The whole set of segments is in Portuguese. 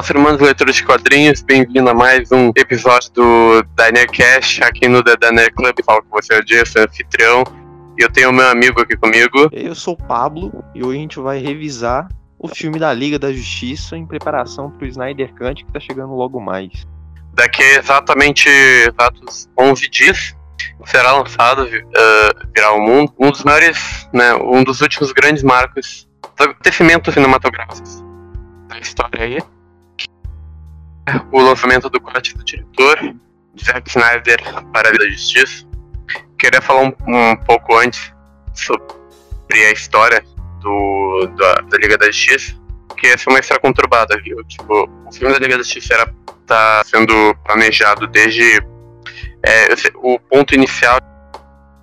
Olá, ser humanos leitores de quadrinhos, bem-vindo a mais um episódio do Diner Cash aqui no The Diner Club. Falo com você eu sou anfitrião e eu tenho o meu amigo aqui comigo. Eu sou o Pablo e hoje a gente vai revisar o filme da Liga da Justiça em preparação para o Snyder Cut que tá chegando logo mais. Daqui a exatamente exatos 11 dias será lançado, uh, virá o mundo, um dos maiores, né, um dos últimos grandes marcos do acontecimento cinematográfico da história aí. O lançamento do corte do diretor, Zack Snyder, para a Liga da Justiça. Queria falar um, um pouco antes sobre a história do, da, da Liga da Justiça, que essa é uma história conturbada, viu? Tipo, o filme da Liga da Justiça era, tá sendo planejado desde é, o ponto inicial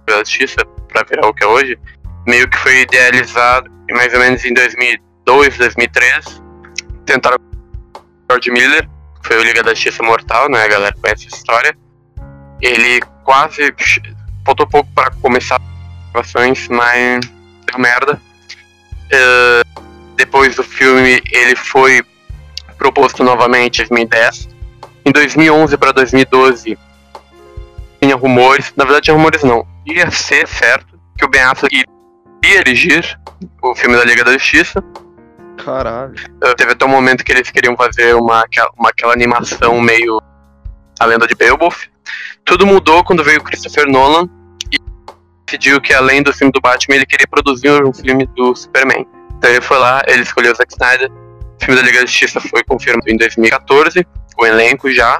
da Justiça para virar o que é hoje, meio que foi idealizado mais ou menos em 2002, 2003. Tentaram George Miller, foi o Liga da Justiça Mortal, né? A galera conhece essa história. Ele quase faltou pouco para começar as gravações, mas deu merda. Uh, depois do filme, ele foi proposto novamente em 2010. Em 2011 para 2012, tinha rumores, na verdade, tinha rumores não, ia ser certo que o Ben Affleck iria dirigir o filme da Liga da Justiça. Caralho. Teve até um momento que eles queriam fazer uma, uma aquela animação meio a lenda de Beowulf. Tudo mudou quando veio Christopher Nolan e decidiu que além do filme do Batman, ele queria produzir um filme do Superman. Então ele foi lá, ele escolheu Zack Snyder. O filme da Liga da Justiça foi confirmado em 2014, o elenco já.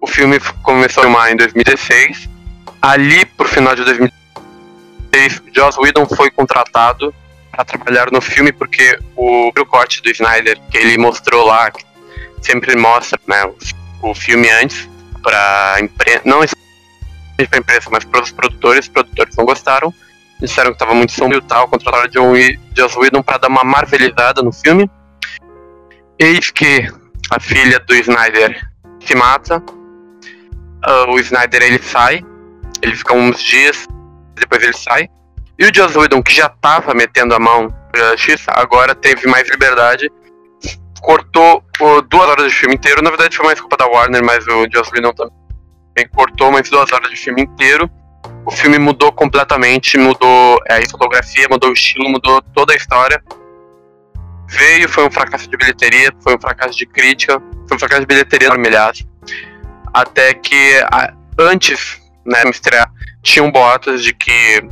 O filme começou a filmar em 2016. Ali, pro final de 2016, Joss Whedon foi contratado para trabalhar no filme porque o, corte do Snyder que ele mostrou lá, sempre mostra né, o, o filme antes para imprensa, não para imprensa, mas para os produtores, os produtores não gostaram disseram que estava muito sombrio e tal, contrataram John Joss Whedon para dar uma marvelizada no filme. Eis que a filha do Snyder se mata, uh, o Snyder ele sai, ele fica uns dias, depois ele sai, e o Joss Whedon, que já estava metendo a mão pra X, agora teve mais liberdade, cortou uh, duas horas de filme inteiro, na verdade foi mais culpa da Warner, mas o Joss Whedon também cortou mais duas horas de filme inteiro, o filme mudou completamente, mudou é, a fotografia, mudou o estilo, mudou toda a história. Veio, foi um fracasso de bilheteria, foi um fracasso de crítica, foi um fracasso de bilheteria, aliás. Até que a, antes, né, de estrear, tinham boatos de que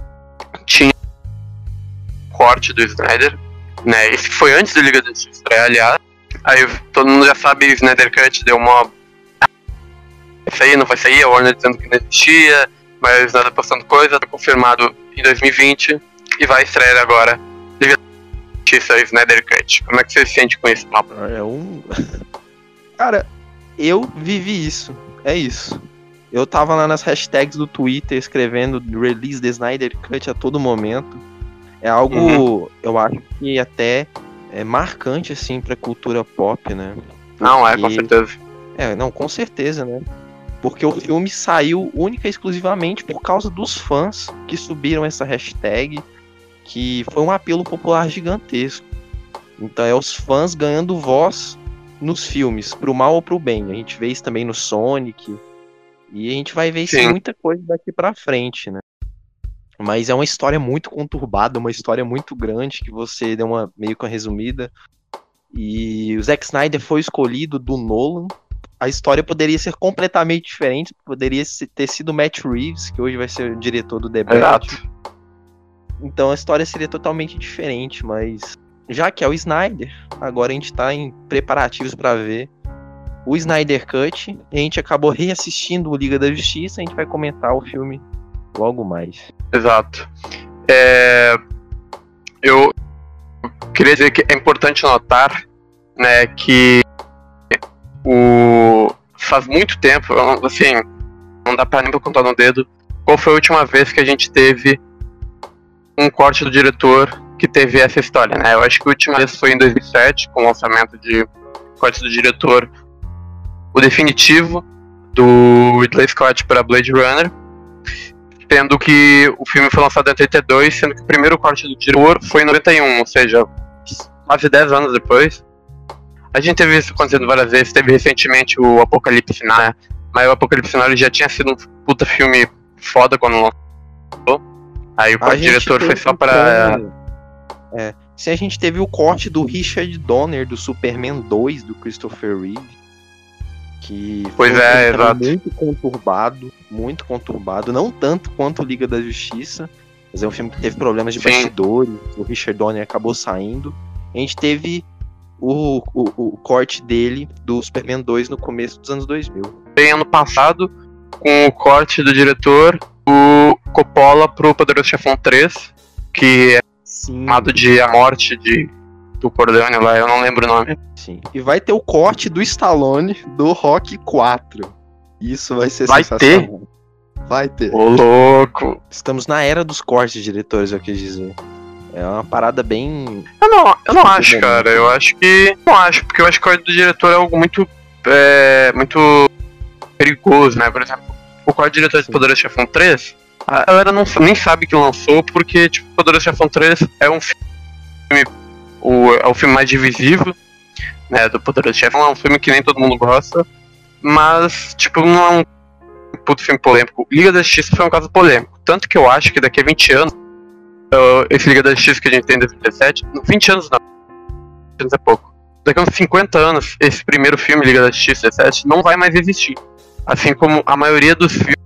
tinha corte do Snyder, né? Esse foi antes da Liga da estrear, aliás. Aí todo mundo já sabe, Snyder Cut deu uma. Vai sair, não vai sair, a Warner dizendo que não existia, mas nada postando coisa, tá confirmado em 2020 e vai estrear agora Liga Justiça Snyder Cut. Como é que você se sente com esse papo? É um. Cara, eu vivi isso. É isso. Eu tava lá nas hashtags do Twitter escrevendo release the Snyder Cut a todo momento. É algo, uhum. eu acho que até é marcante, assim, pra cultura pop, né? Porque... Não, é, com certeza. É, não, com certeza, né? porque o filme saiu única e exclusivamente por causa dos fãs que subiram essa hashtag, que foi um apelo popular gigantesco. Então é os fãs ganhando voz nos filmes, pro mal ou pro bem. A gente vê isso também no Sonic. E a gente vai ver isso em muita coisa daqui pra frente, né? Mas é uma história muito conturbada, uma história muito grande que você deu uma meio que uma resumida. E o Zack Snyder foi escolhido do Nolan a história poderia ser completamente diferente. Poderia ter sido Matt Reeves, que hoje vai ser o diretor do The Batman. Então a história seria totalmente diferente, mas já que é o Snyder, agora a gente tá em preparativos para ver o Snyder Cut. A gente acabou reassistindo o Liga da Justiça, a gente vai comentar o filme logo mais. Exato. É... Eu queria dizer que é importante notar né, que o faz muito tempo, assim, não dá pra nem contar no dedo, qual foi a última vez que a gente teve um corte do diretor que teve essa história, né? Eu acho que a última vez foi em 2007, com o lançamento de corte do diretor, o definitivo do Ridley Scott para Blade Runner, tendo que o filme foi lançado em 82, sendo que o primeiro corte do diretor foi em 91, ou seja, quase 10 anos depois. A gente teve isso acontecendo várias vezes, teve recentemente o Apocalipse Now, né? mas o Apocalipse Now já tinha sido um puta filme foda quando lançou. Aí o diretor foi só pra. É, se a gente teve o corte do Richard Donner do Superman 2 do Christopher Reeve, que pois foi é, exato. muito conturbado, muito conturbado, não tanto quanto Liga da Justiça, mas é um filme que teve problemas de Sim. bastidores, o Richard Donner acabou saindo. A gente teve o, o, o corte dele do Superman 2 no começo dos anos 2000. Bem, ano passado, com o corte do diretor, o Coppola pro Poderoso Chefão 3, que é Sim. chamado de A Morte de, do Corleone lá, eu não lembro o nome. Sim. E vai ter o corte do Stallone do Rock 4. Isso vai ser vai sensacional. Ter? Vai ter. Ô, louco. Estamos na era dos cortes, diretores, eu quis dizer. É uma parada bem. Eu não, eu não acho, cara. Eu acho que. Não acho, porque eu acho que o do diretor é algo muito. É, muito perigoso, né? Por exemplo, o quarto diretor de Poderoso Chefão 3, a galera não, nem sabe que lançou, porque, tipo, Poderoso Chefão 3 é um filme. O, é o filme mais divisível, né? Do Poderoso Chefão. É um filme que nem todo mundo gosta. Mas, tipo, não é um puto filme polêmico. Liga da Justiça foi um caso polêmico. Tanto que eu acho que daqui a 20 anos uh, esse Liga da Justiça que a gente tem em 2017, 20 anos não, 20 anos é pouco. Daqui a uns 50 anos, esse primeiro filme, Liga da Justiça 17, não vai mais existir. Assim como a maioria dos filmes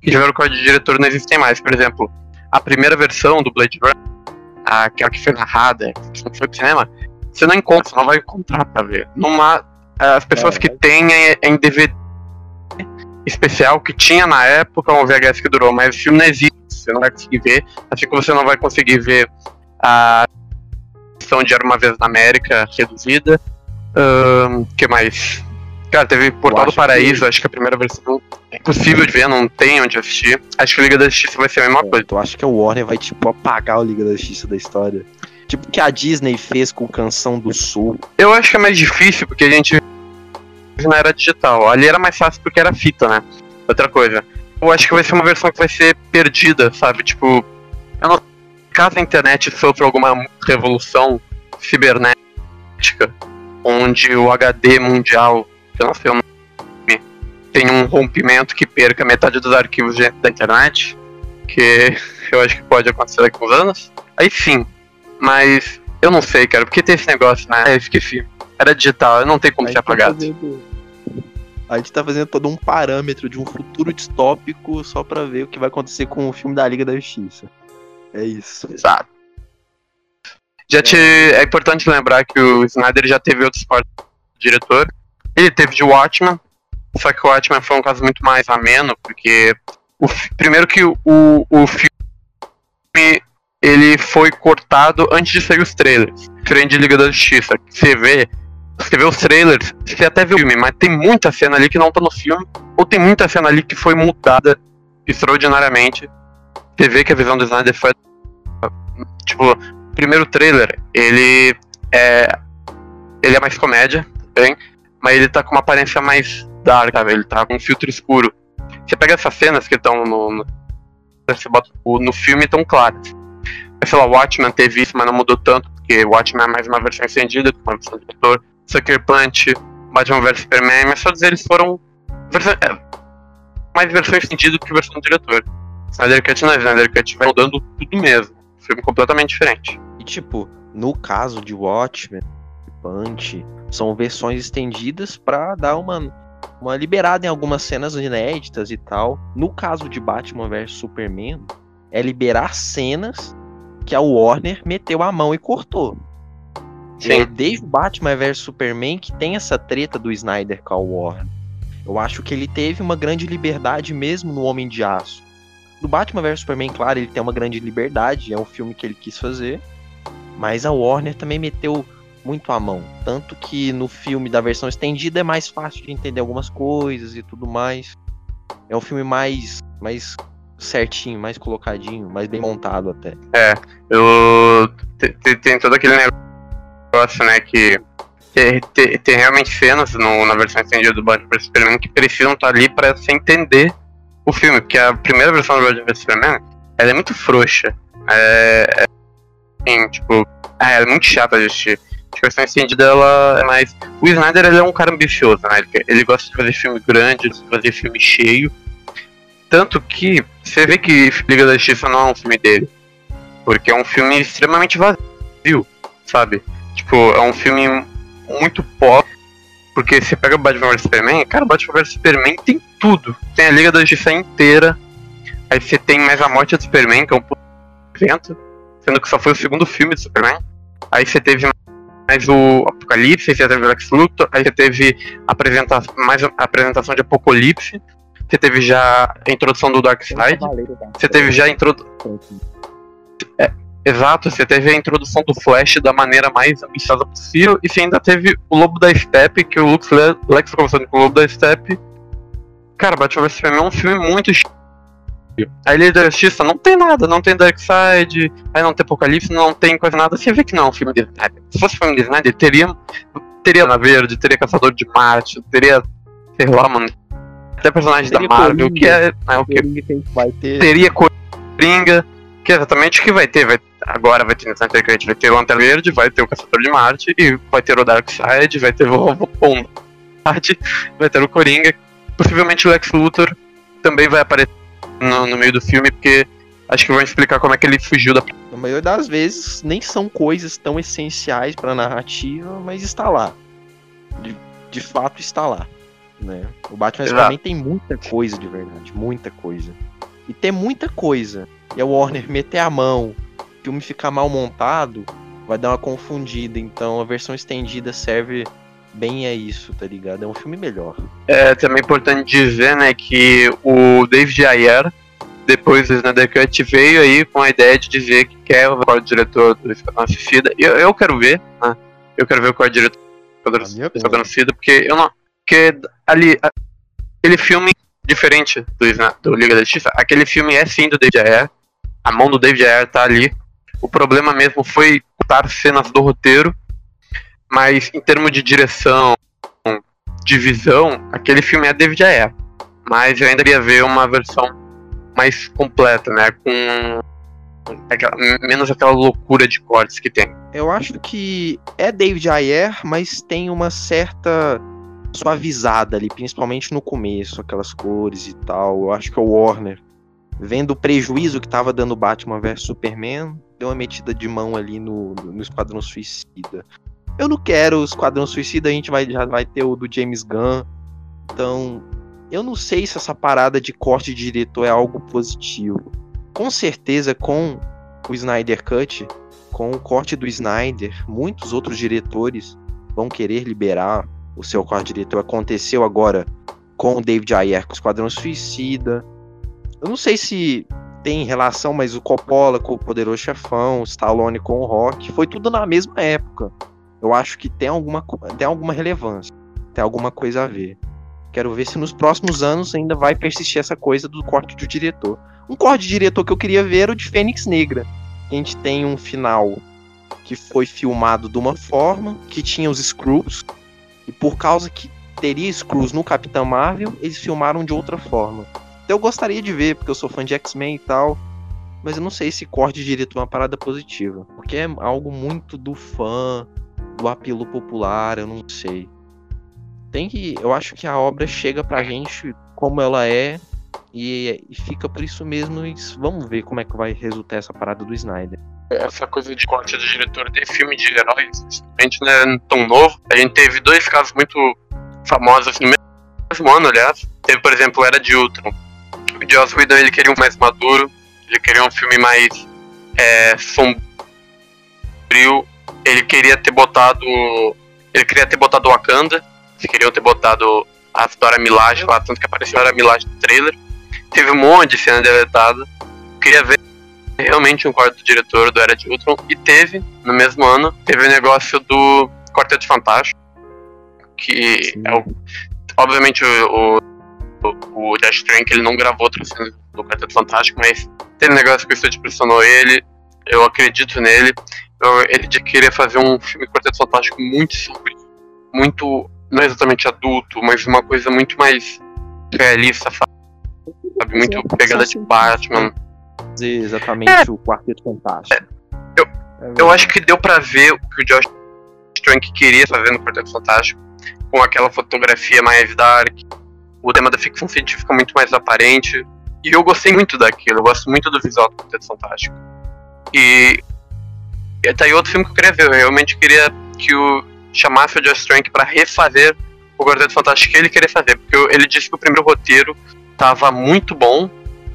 que tiveram código de diretor não existem mais. Por exemplo, a primeira versão do Blade Runner, aquela que foi narrada, que não foi pro cinema, você não encontra, você não vai encontrar pra ver. Numa, as pessoas é, que têm em DVD especial que tinha na época um VHS que durou, mas o filme não existe você não vai conseguir ver, assim como você não vai conseguir ver a edição de Era Uma Vez na América reduzida. O um, que mais? Cara, teve Portal do Paraíso, que... acho que a primeira versão é impossível de ver, não tem onde assistir. Acho que o Liga da Justiça vai ser a mesma é, coisa. Tu acha que o Warner vai, tipo, apagar o Liga da Justiça da história? Tipo, o que a Disney fez com Canção do Sul. Eu acho que é mais difícil, porque a gente não era digital. Ali era mais fácil porque era fita, né? Outra coisa eu acho que vai ser uma versão que vai ser perdida, sabe? Tipo, eu não... caso a internet sofra alguma revolução cibernética, onde o HD mundial, que eu não sei o nome, tem um rompimento que perca metade dos arquivos da internet, que eu acho que pode acontecer daqui a uns anos, aí sim. Mas eu não sei, cara, porque tem esse negócio, né? Eu esqueci. Era digital, não tem como ser apagado. A gente tá fazendo todo um parâmetro de um futuro distópico só para ver o que vai acontecer com o filme da Liga da Justiça. É isso. Exato. Já te, é importante lembrar que o Snyder já teve outros partes do diretor. Ele teve de Watchmen, só que o Watchmen foi um caso muito mais ameno, porque o, primeiro que o, o filme ele foi cortado antes de sair os trailers. Diferente de Liga da Justiça. Você vê você vê os trailers, você até vê o filme, mas tem muita cena ali que não tá no filme, ou tem muita cena ali que foi mudada extraordinariamente. Você vê que a visão do Snyder foi. Tipo, o primeiro trailer, ele é. Ele é mais comédia, bem, mas ele tá com uma aparência mais dark, sabe? Ele tá com um filtro escuro. Você pega essas cenas que estão no, no, no filme tão claras. Sei lá, Watchmen teve isso, mas não mudou tanto, porque Watchmen é mais uma versão estendida, uma versão do diretor. Sucker Punch, Batman vs Superman, mas todos eles foram é, mais versões sentido que versão do diretor. Snyder Cut não é Snyder Cut vai mudando tudo mesmo. Filme completamente diferente. E tipo, no caso de Watchmen, Punch, são versões estendidas para dar uma, uma liberada em algumas cenas inéditas e tal. No caso de Batman vs Superman, é liberar cenas que a Warner meteu a mão e cortou. Sim. É, desde o Batman vs Superman que tem essa treta do Snyder com a Warner. Eu acho que ele teve uma grande liberdade mesmo no Homem de Aço. No Batman vs Superman, claro, ele tem uma grande liberdade, é um filme que ele quis fazer. Mas a Warner também meteu muito a mão. Tanto que no filme da versão estendida é mais fácil de entender algumas coisas e tudo mais. É um filme mais, mais certinho, mais colocadinho, mais bem montado até. É, eu tem todo aquele negócio negócio, né, que tem, tem, realmente cenas no, na versão estendida do Batman vs Superman que precisam estar ali para você entender o filme, porque a primeira versão do Batman vs Superman, ela é muito frouxa. É, é assim, tipo, é, é muito chata de assistir. A versão estendida ela é mais. O Snyder ele é um cara ambicioso, né? Ele, ele gosta de fazer filme grande, de fazer filme cheio. Tanto que você vê que Liga da Justiça não é um filme dele. Porque é um filme extremamente vazio, sabe? Tipo, é um filme muito pop. Porque você pega o Batman vs Superman, cara, o Batman vs Superman tem tudo. Tem a Liga da Justiça inteira. Aí você tem mais a morte do Superman, que é um evento. Sendo que só foi o segundo filme do Superman. Aí você teve mais o Apocalipse, você teve o Lex Luthor, aí você teve apresenta mais a apresentação de Apocalipse, você teve já a introdução do Darkseid, você teve já a introdução. É, exato, você teve a introdução do Flash da maneira mais ambiciosa possível, e você ainda teve o Lobo da Steppe, que o Lux Le Lex conversando com o Lobo da Steppe. Cara, Batman vs Superman é um filme muito a Ilha da Justiça não tem nada, não tem Darkseid, aí não tem Apocalipse, não tem quase nada. Você vê que não é um filme de Snyder. Se fosse filme de Snyder, teria, teria na Verde, teria Caçador de Marte, teria, sei lá, mano, até personagens da Marvel, que é, é o que vai ter. Teria Coringa, que é exatamente o que vai ter. Vai, agora vai ter Snyder Cut, vai ter o Lanterna Verde, vai ter o Caçador de Marte, e vai ter o Darkseid, vai ter o Marte, vai ter o Coringa, possivelmente o Lex Luthor também vai aparecer no, no meio do filme, porque acho que vão explicar como é que ele fugiu da. Na maioria das vezes, nem são coisas tão essenciais para a narrativa, mas está lá. De, de fato, está lá. Né? O Batman também tem muita coisa de verdade, muita coisa. E tem muita coisa. E a Warner meter a mão, o filme ficar mal montado, vai dar uma confundida. Então a versão estendida serve bem a isso, tá ligado? É um filme melhor. É também importante dizer, né, que o David Ayer, depois do Snyder Cut, veio aí com a ideia de dizer que quer o diretor do Esquadrão Suicida. Eu, eu quero ver, né? Eu quero ver o diretor do Esquadrão Suicida, porque eu não. Porque ali. Aquele filme diferente do, do Liga da Justiça, aquele filme é sim do David Ayer. A mão do David Ayer tá ali. O problema mesmo foi cortar cenas do roteiro mas em termos de direção, de visão, aquele filme é David Ayer. Mas eu ainda queria ver uma versão mais completa, né? Com aquela, menos aquela loucura de cortes que tem. Eu acho que é David Ayer, mas tem uma certa suavizada ali, principalmente no começo, aquelas cores e tal. Eu acho que é o Warner, vendo o prejuízo que tava dando Batman vs Superman, deu uma metida de mão ali no, no Esquadrão Suicida. Eu não quero o Esquadrão Suicida, a gente vai, já vai ter o do James Gunn. Então, eu não sei se essa parada de corte de diretor é algo positivo. Com certeza, com o Snyder Cut, com o corte do Snyder, muitos outros diretores vão querer liberar o seu corte de diretor. Aconteceu agora com o David Ayer com o Esquadrão Suicida. Eu não sei se tem relação, mas o Coppola com o Poderoso Chefão, o Stallone com o Rock, foi tudo na mesma época eu acho que tem alguma, tem alguma relevância, tem alguma coisa a ver. Quero ver se nos próximos anos ainda vai persistir essa coisa do corte de diretor. Um corte de diretor que eu queria ver era o de Fênix Negra. A gente tem um final que foi filmado de uma forma, que tinha os Screws, e por causa que teria Screws no Capitão Marvel, eles filmaram de outra forma. Então eu gostaria de ver, porque eu sou fã de X-Men e tal, mas eu não sei se corte de diretor é uma parada positiva, porque é algo muito do fã, do apelo popular, eu não sei. Tem que, eu acho que a obra chega pra gente como ela é e, e fica por isso mesmo. E vamos ver como é que vai resultar essa parada do Snyder. Essa coisa de corte do diretor de filme de heróis, a gente não é tão novo. A gente teve dois casos muito famosos no mesmo ano, aliás. Teve, por exemplo, Era de Ultron. O Joss Whedon ele queria um mais maduro, ele queria um filme mais é, sombrio ele queria ter botado. Ele queria ter botado Wakanda. Eles queriam ter botado a Dora Milaje lá, tanto que apareceu a Dora Milaje no trailer. Teve um monte de cena deletada. Queria ver realmente um quarto diretor do Era de Ultron. E teve, no mesmo ano, teve o negócio do Quarteto Fantástico. Que Sim. é o. Obviamente o, o, o Dash Trank ele não gravou outras cenas do Quarteto Fantástico, mas teve um negócio que o estúdio pressionou ele. Eu acredito nele. Então, ele queria fazer um filme Quarteto Fantástico muito simples, muito, não exatamente adulto, mas uma coisa muito mais realista, sabe? Muito pegada de Batman. Exatamente é. o Quarteto Fantástico. É. Eu, eu acho que deu pra ver o que o Josh Trank queria fazer no Quarteto Fantástico, com aquela fotografia mais dark, o tema da ficção científica muito mais aparente. E eu gostei muito daquilo, eu gosto muito do visual do Quarteto Fantástico. E, e tá aí outro filme que eu queria ver, eu realmente queria que o chamasse o Josh Trank para refazer o Quarteto Fantástico que ele queria fazer, porque ele disse que o primeiro roteiro estava muito bom,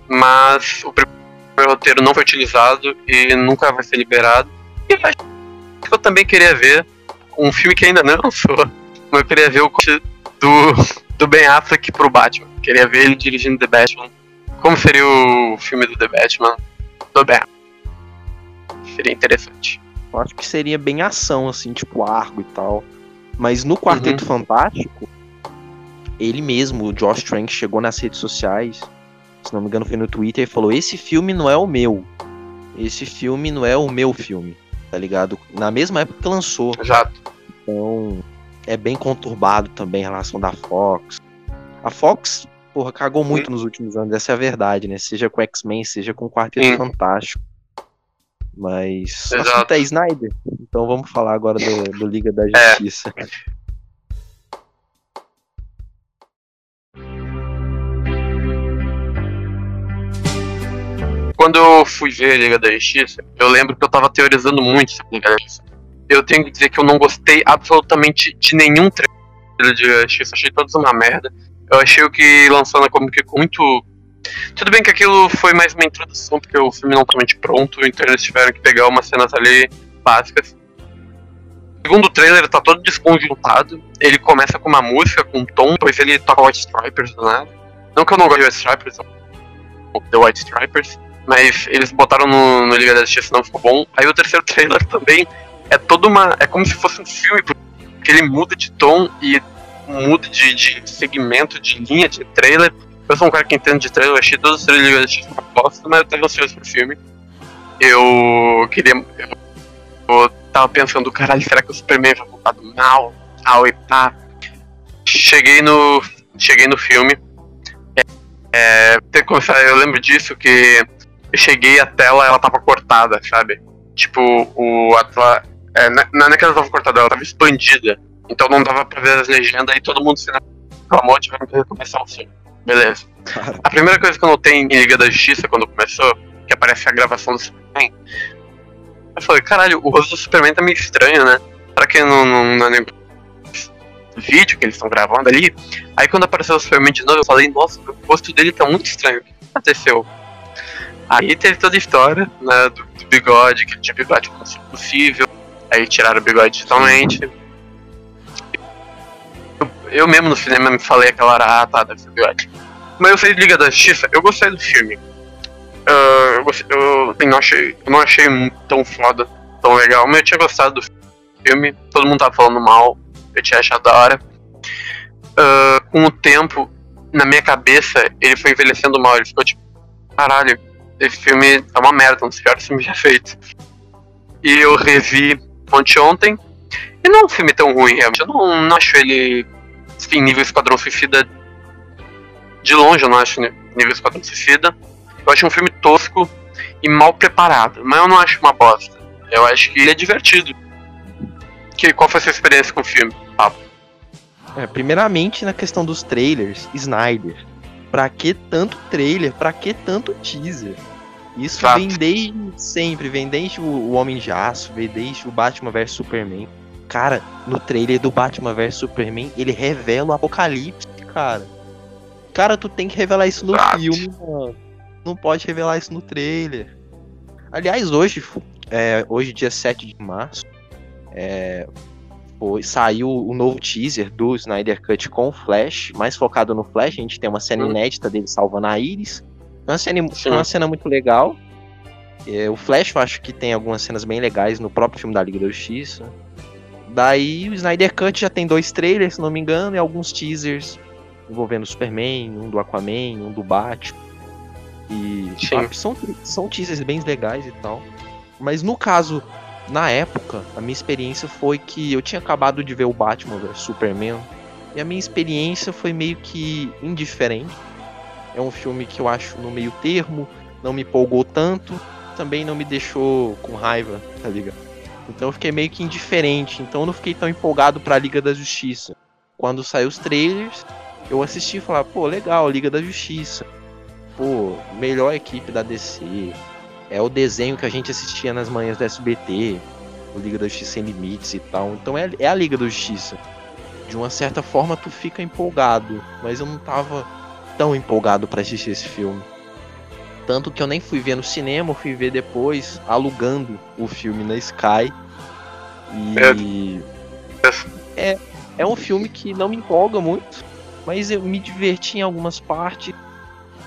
mas o primeiro roteiro não foi utilizado e nunca vai ser liberado. E eu também queria ver um filme que ainda não lançou, mas eu queria ver o do, do Ben Affleck pro Batman. Queria ver ele dirigindo The Batman. Como seria o filme do The Batman do Ben Seria interessante. Eu acho que seria bem ação, assim, tipo Argo e tal. Mas no Quarteto uhum. Fantástico, ele mesmo, o Josh Trank, chegou nas redes sociais, se não me engano foi no Twitter, e falou: Esse filme não é o meu. Esse filme não é o meu filme, tá ligado? Na mesma época que lançou. Exato. Então, é bem conturbado também em relação da Fox. A Fox, porra, cagou muito nos últimos anos, essa é a verdade, né? Seja com X-Men, seja com Quarteto Sim. Fantástico. Mas Exato. assunto é Snyder. Então vamos falar agora do, do Liga da é. Justiça. É. Quando eu fui ver a Liga da Justiça, eu lembro que eu tava teorizando muito sobre a Liga da Justiça. Eu tenho que dizer que eu não gostei absolutamente de nenhum trailer de Justiça. Achei todos uma merda. Eu achei o que lançou na Comic Con muito tudo bem que aquilo foi mais uma introdução, porque o filme não totalmente pronto, então eles tiveram que pegar umas cenas ali básicas. Segundo o trailer, tá todo desconjuntado. Ele começa com uma música, com um tom, depois ele toca White Stripers do. Não que eu não goste de White Stripers, The White Stripers, mas eles botaram no, no Liga da Justiça não ficou bom. Aí o terceiro trailer também é todo uma. É como se fosse um filme, porque ele muda de tom e muda de, de segmento, de linha de trailer eu sou um cara que entende de trailer, eu achei todos os trailers de uma bosta, mas eu tava ansioso pro filme. Eu queria. Eu, tava pensando, caralho, será que o Superman vai voltar do mal? Tal e pá. Cheguei no. Cheguei no filme. É, é, tem começar, eu lembro disso que eu cheguei a tela ela tava cortada, sabe? Tipo, o a é, não é que ela tava cortada, ela tava expandida. Então não dava pra ver as legendas e todo mundo se reclamou, tiveram que recomeçar o filme. Beleza. A primeira coisa que eu notei em Liga da Justiça quando começou, que aparece a gravação do Superman, eu falei, caralho, o rosto do Superman tá meio estranho, né? Será que não, não, não é vídeo que eles estão gravando ali? Aí quando apareceu o Superman de novo, eu falei, nossa, o rosto dele tá muito estranho. O que aconteceu? Aí teve toda a história, né, do, do bigode, que ele tinha bigode como possível. Aí tiraram o bigode totalmente eu mesmo no cinema me falei aquela hora, ah tá, deve ser bigode. Mas eu sei Liga da Justiça, eu gostei do filme. Uh, eu, gostei, eu, assim, não achei, eu não achei tão foda, tão legal, mas eu tinha gostado do filme, todo mundo tava falando mal, eu tinha achado da hora. Uh, com o tempo, na minha cabeça, ele foi envelhecendo mal, ele ficou tipo, caralho, esse filme é uma merda, um dos piores filmes já feitos. E eu revi ontem ontem, e não é um filme tão ruim, realmente. Eu não, não acho ele em nível Esquadrão Suicida. De longe eu não acho nível Esquadrão Suicida. Eu acho um filme tosco e mal preparado, mas eu não acho uma bosta. Eu acho que ele é divertido. Que, qual foi a sua experiência com o filme, Pablo? É, primeiramente na questão dos trailers, Snyder. Pra que tanto trailer? Pra que tanto teaser? Isso Exato. vem desde sempre, vem desde o Homem de Aço, vem desde o Batman vs Superman. Cara, no trailer do Batman vs Superman, ele revela o apocalipse, cara. Cara, tu tem que revelar isso no filme, mano. Não pode revelar isso no trailer. Aliás, hoje, é, hoje dia 7 de março, é, foi, saiu o novo teaser do Snyder Cut com o Flash, mais focado no Flash. A gente tem uma cena hum. inédita dele salvando a Iris. É uma cena, uma cena muito legal. É, o Flash eu acho que tem algumas cenas bem legais no próprio filme da Liga da Justiça. Daí o Snyder Cut já tem dois trailers, se não me engano, e alguns teasers envolvendo o Superman, um do Aquaman, um do Batman. E sabe, são, são teasers bem legais e tal. Mas no caso, na época, a minha experiência foi que eu tinha acabado de ver o Batman vs Superman. E a minha experiência foi meio que indiferente. É um filme que eu acho no meio termo, não me empolgou tanto, também não me deixou com raiva, tá ligado? Então eu fiquei meio que indiferente. Então eu não fiquei tão empolgado pra Liga da Justiça. Quando saiu os trailers, eu assisti e falava, pô, legal, Liga da Justiça. Pô, melhor equipe da DC. É o desenho que a gente assistia nas manhãs do SBT. O Liga da Justiça Sem Limites e tal. Então é, é a Liga da Justiça. De uma certa forma tu fica empolgado. Mas eu não tava tão empolgado para assistir esse filme. Tanto que eu nem fui ver no cinema, fui ver depois, alugando o filme na Sky. E. É, é um filme que não me empolga muito, mas eu me diverti em algumas partes.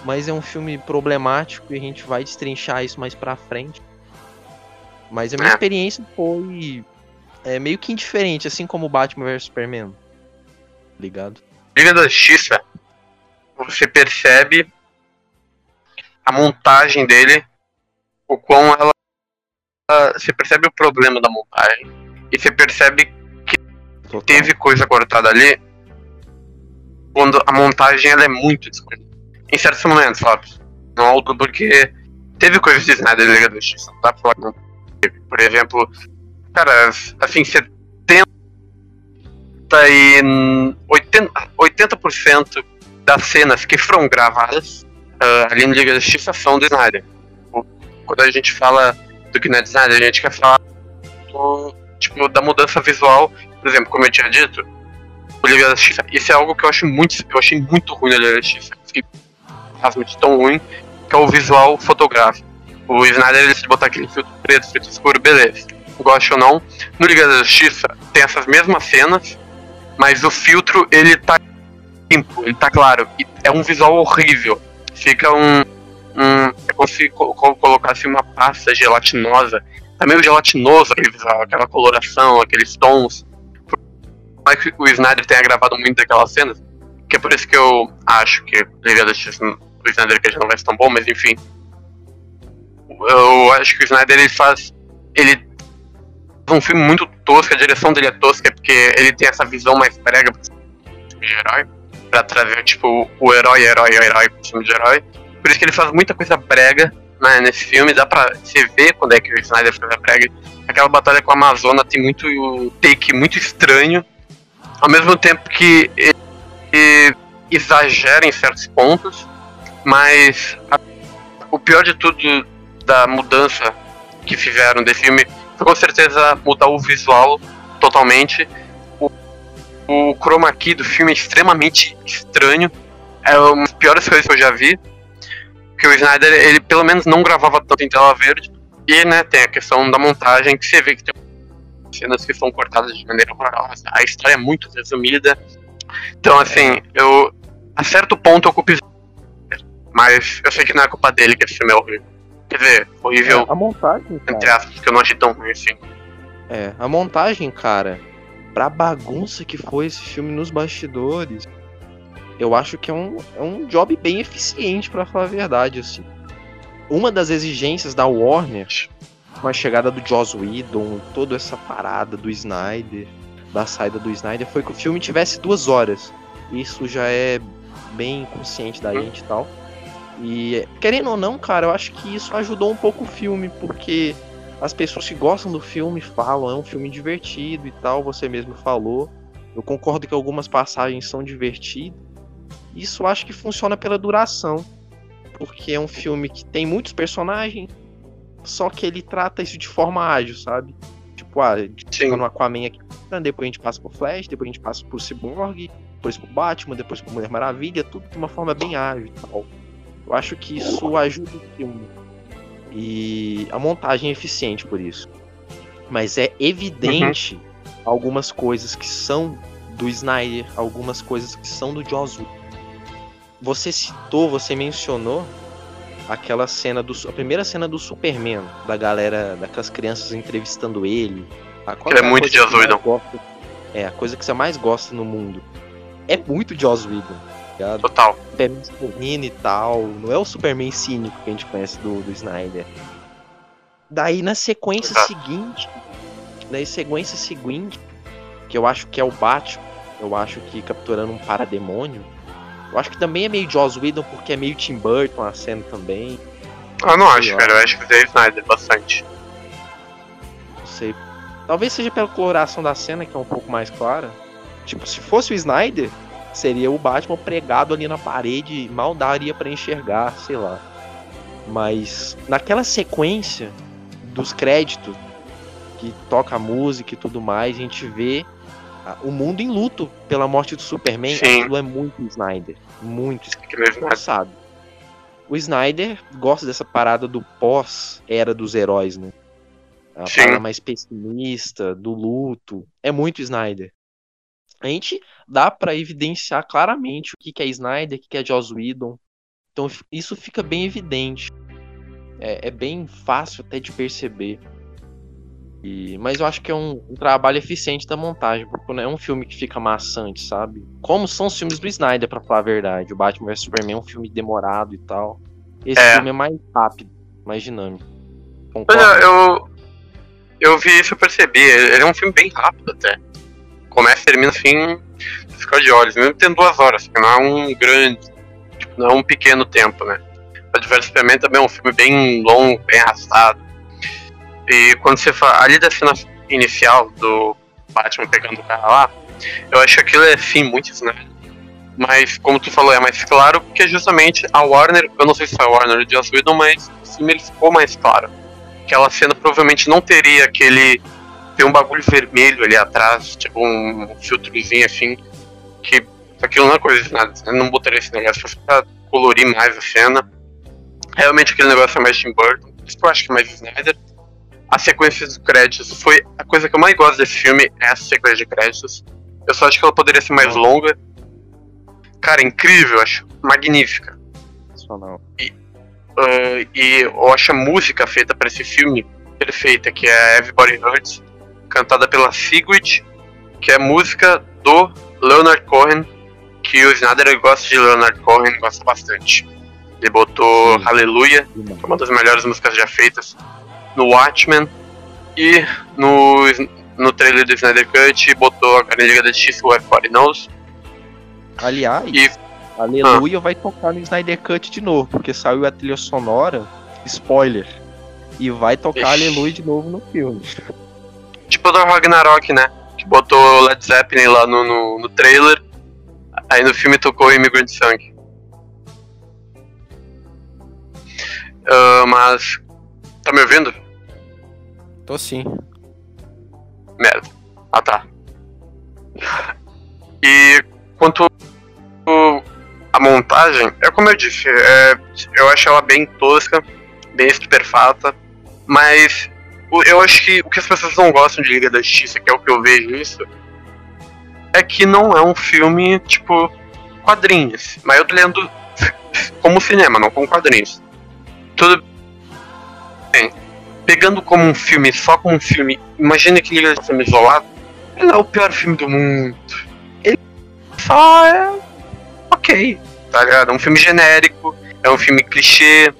Mas é um filme problemático e a gente vai destrinchar isso mais pra frente. Mas a minha é. experiência foi é, meio que indiferente, assim como Batman vs Superman. Ligado? Liga da Justiça, você percebe a montagem dele, o quão ela. Você percebe o problema da montagem e você percebe que Total. teve coisa cortada ali quando a montagem ela é muito discutida. Em certos momentos, sabe? Não alto porque teve coisas de Snyder Liga da Justiça, não dá pra falar que não teve. Por exemplo, cara, assim, 70 e 80%, 80 das cenas que foram gravadas uh, Liga da Justiça são do Snyder. Quando a gente fala do que não é de Snyder, a gente quer falar do, tipo, da mudança visual, por exemplo, como eu tinha dito, o Liga da Justiça. Isso é algo que eu acho muito, eu achei muito ruim no Liga da Justiça. Realmente tão ruim, que é o visual fotográfico. O Snyder ele se botar aquele filtro preto, preto escuro, beleza. Gosto ou não. No Liga da Justiça tem essas mesmas cenas, mas o filtro ele tá limpo, ele tá claro. E é um visual horrível fica um. um é como se colocasse uma pasta gelatinosa. Tá meio gelatinoso aquele visual, aquela coloração, aqueles tons. Mas o Snyder tenha gravado muito daquelas cenas, que é por isso que eu acho que da Justiça, o Snyder que já não vai ser tão bom, mas enfim. Eu acho que o Snyder ele faz. Ele um filme muito tosco, a direção dele é tosca, porque ele tem essa visão mais prega de herói pra trazer, tipo, o herói, herói, herói pro filme de herói. Por isso que ele faz muita coisa brega né, nesse filme, dá pra você ver quando é que o Snyder faz a brega. Aquela batalha com a Amazona tem muito take muito estranho, ao mesmo tempo que ele, ele exagera em certos pontos, mas a, o pior de tudo da mudança que fizeram desse filme foi com certeza mudar o visual totalmente o chroma key do filme é extremamente estranho. É uma das piores coisas que eu já vi. Que o Snyder, ele pelo menos não gravava tanto em tela verde. E, né, tem a questão da montagem, que você vê que tem cenas que são cortadas de maneira horrorosa. A história é muito resumida. Então, assim, eu. A certo ponto eu culpo Mas eu sei que não é culpa dele que esse filme é horrível. Quer dizer, horrível. É, a montagem. Cara. Entre aspas, que eu não achei tão ruim assim. É, a montagem, cara pra bagunça que foi esse filme nos bastidores, eu acho que é um, é um job bem eficiente, para falar a verdade, assim. Uma das exigências da Warner, com a chegada do Joss Whedon, toda essa parada do Snyder, da saída do Snyder, foi que o filme tivesse duas horas. Isso já é bem consciente da gente e tal. E, querendo ou não, cara, eu acho que isso ajudou um pouco o filme, porque as pessoas que gostam do filme falam, é um filme divertido e tal, você mesmo falou. Eu concordo que algumas passagens são divertidas. Isso acho que funciona pela duração. Porque é um filme que tem muitos personagens, só que ele trata isso de forma ágil, sabe? Tipo, ah, chega no Aquaman aqui, depois a gente passa pro Flash, depois a gente passa pro Cyborg, depois pro Batman, depois pro Mulher Maravilha, tudo de uma forma bem ágil e tal. Eu acho que isso ajuda o filme. E a montagem é eficiente por isso. Mas é evidente uhum. algumas coisas que são do Snyder, algumas coisas que são do Joss Você citou, você mencionou aquela cena do a primeira cena do Superman, da galera, daquelas crianças entrevistando ele. A, é, é muito Joss Whedon. É, a coisa que você mais gosta no mundo. É muito Joss Whedon ligado? Total. Superman sorrindo e tal. Não é o Superman cínico que a gente conhece do, do Snyder. Daí na sequência Exato. seguinte. Na sequência seguinte, que eu acho que é o Batman, eu acho que capturando um parademônio. Eu acho que também é meio Joss Whedon, porque é meio Tim Burton a cena também. Ah, não acho, cara. Eu acho que é Snyder bastante. Não sei. Talvez seja pela coloração da cena, que é um pouco mais clara. Tipo, se fosse o Snyder, seria o Batman pregado ali na parede, mal daria para enxergar, sei lá. Mas naquela sequência dos créditos, que toca a música e tudo mais, a gente vê o mundo em luto pela morte do Superman. Sim. Aquilo é muito Snyder. Muito engraçado. O Snyder gosta dessa parada do pós-era dos heróis, né? A Sim. parada mais pessimista, do luto. É muito Snyder. A gente dá para evidenciar claramente o que é Snyder, o que é Joss Whedon. Então isso fica bem evidente. É, é bem fácil até de perceber. E, mas eu acho que é um, um, trabalho eficiente da montagem, porque não é um filme que fica maçante, sabe? Como são os filmes do Snyder, para falar a verdade. O Batman vs Superman é um filme demorado e tal. Esse é. filme é mais rápido, mais dinâmico. Concordo? eu, eu vi isso, eu percebi. Ele é um filme bem rápido até. Começa e termina assim, fica de olhos. Mesmo tendo duas horas, que não é um grande, tipo, não é um pequeno tempo, né? O Adverso Superman também é um filme bem longo, bem arrastado. E quando você fala ali da cena inicial do Batman pegando o cara lá, eu acho que aquilo é sim muito né? Mas como tu falou, é mais claro porque é justamente a Warner, eu não sei se foi a Warner ou Joss Whedon, mas o filme ele ficou mais claro. Aquela cena provavelmente não teria aquele. Tem um bagulho vermelho ali atrás, tipo um filtrozinho assim, que aquilo não é coisa de nada. Eu não botaria esse negócio pra colorir mais a cena. Realmente aquele negócio é mais Tim Burton, isso que eu acho que é mais Snyder a sequência de créditos foi a coisa que eu mais gosto desse filme, é essa sequência de créditos. Eu só acho que ela poderia ser mais longa. Cara, incrível, acho. Magnífica. E, uh, e eu acho a música feita para esse filme perfeita, que é Everybody Hurts, cantada pela Sigrid, que é música do Leonard Cohen, que o Snyder gosta de Leonard Cohen, gosta bastante. Ele botou Sim. Aleluia, que é uma das melhores músicas já feitas no Watchmen e no, no trailer do Snyder Cut botou a Liga da Justiça o Everybody Knows. Aliás, e... Aleluia ah. vai tocar no Snyder Cut de novo, porque saiu a trilha sonora, spoiler, e vai tocar Ixi. Aleluia de novo no filme. Tipo do Ragnarok, né? Que botou Led Zeppelin lá no, no, no trailer, aí no filme tocou Immigrant Song. Uh, mas. Tá me ouvindo? Tô sim. Merda. Ah tá. E quanto a montagem, é como eu disse, é, eu acho ela bem tosca, bem superfata, mas eu acho que o que as pessoas não gostam de Liga da Justiça, que é o que eu vejo isso, é que não é um filme tipo quadrinhos, mas eu tô lendo como cinema, não como quadrinhos. Tudo bem pegando como um filme, só como um filme, imagina que ele é um isolado, ele é o pior filme do mundo. Ele só é ok, tá ligado? É um filme genérico, é um filme clichê,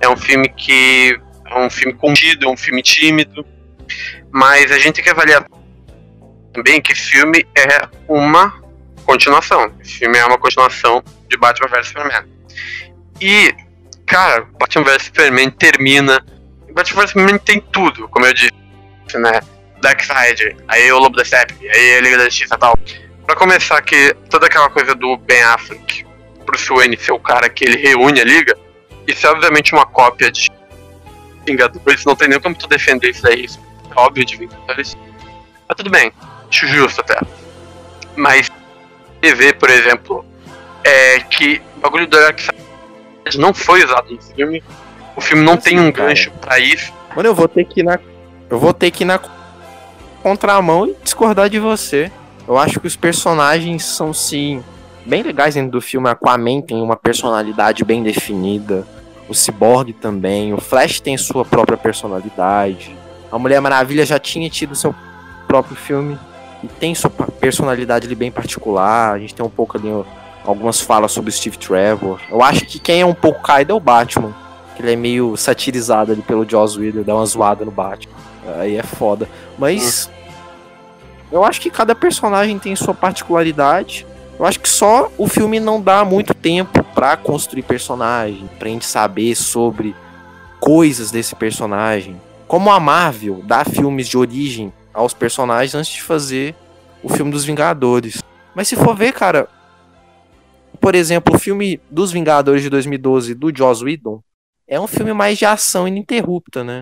é um filme que é um filme contido, é um filme tímido, mas a gente tem que avaliar também que filme é uma continuação. Esse filme é uma continuação de Batman vs Superman. E, cara, Batman vs Superman termina Batman Superman tem tudo, como eu disse, né? Darkseid, aí o Lobo da Steppe, aí a Liga da Justiça e tal. Pra começar, que toda aquela coisa do Ben Affleck, Bruce Wayne ser o cara que ele reúne a Liga, isso é obviamente uma cópia de Vingadores, não tem nem como tu defender isso daí, isso é óbvio de Vingadores. Mas tudo bem, acho justo até. Mas TV, por exemplo, é que o bagulho do Darkseid não foi usado no filme, o filme não tem um cara. gancho para isso. Mano, eu vou ter que ir na. Eu vou ter que ir na contramão e discordar de você. Eu acho que os personagens são sim bem legais dentro do filme. Aquaman tem uma personalidade bem definida. O Cyborg também. O Flash tem sua própria personalidade. A Mulher Maravilha já tinha tido seu próprio filme e tem sua personalidade ali bem particular. A gente tem um pouco ali algumas falas sobre Steve Trevor. Eu acho que quem é um pouco caído é o Batman que ele é meio satirizado ali pelo Joss Whedon, dá uma zoada no Batman. Aí é foda. Mas eu acho que cada personagem tem sua particularidade. Eu acho que só o filme não dá muito tempo para construir personagem, pra gente saber sobre coisas desse personagem. Como a Marvel dá filmes de origem aos personagens antes de fazer o filme dos Vingadores. Mas se for ver, cara, por exemplo, o filme dos Vingadores de 2012 do Joss Whedon é um filme mais de ação ininterrupta, né?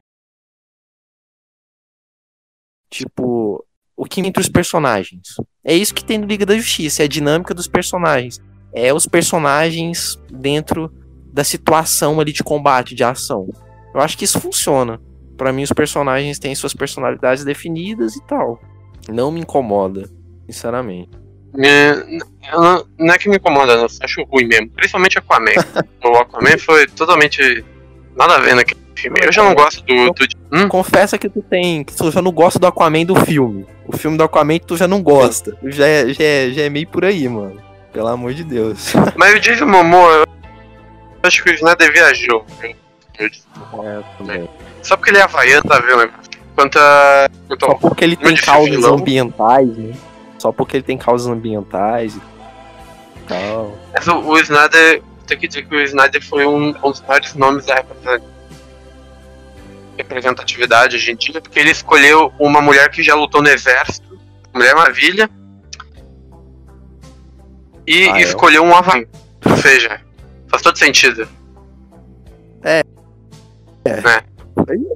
Tipo, o que entre os personagens. É isso que tem no Liga da Justiça, é a dinâmica dos personagens. É os personagens dentro da situação ali de combate, de ação. Eu acho que isso funciona. Para mim, os personagens têm suas personalidades definidas e tal. Não me incomoda, sinceramente. É, não, não, é que me incomoda, não. Acho ruim mesmo. Principalmente Aquaman. o Aquaman foi totalmente nada a ver naquele filme. Eu já não gosto do. do... Hum? Confessa que tu tem. que tu já não gosta do Aquaman do filme. O filme do Aquaman tu já não gosta. Já é, já, é, já é meio por aí, mano. Pelo amor de Deus. Mas o Jason Momoa, eu acho que o Snyder viajou. É, também. Só porque ele é havaiano, tá vendo? Quanto a. Quanto Só porque ele tem causas ambientais, né? Só porque ele tem causas ambientais e tal. Mas o, o Snyder, tem que dizer que o Snyder foi um, um dos maiores nomes da representatividade hoje em dia, porque ele escolheu uma mulher que já lutou no exército, Mulher Maravilha, e ah, é? escolheu um Havaí. Ou seja, faz todo sentido. É. É. Né?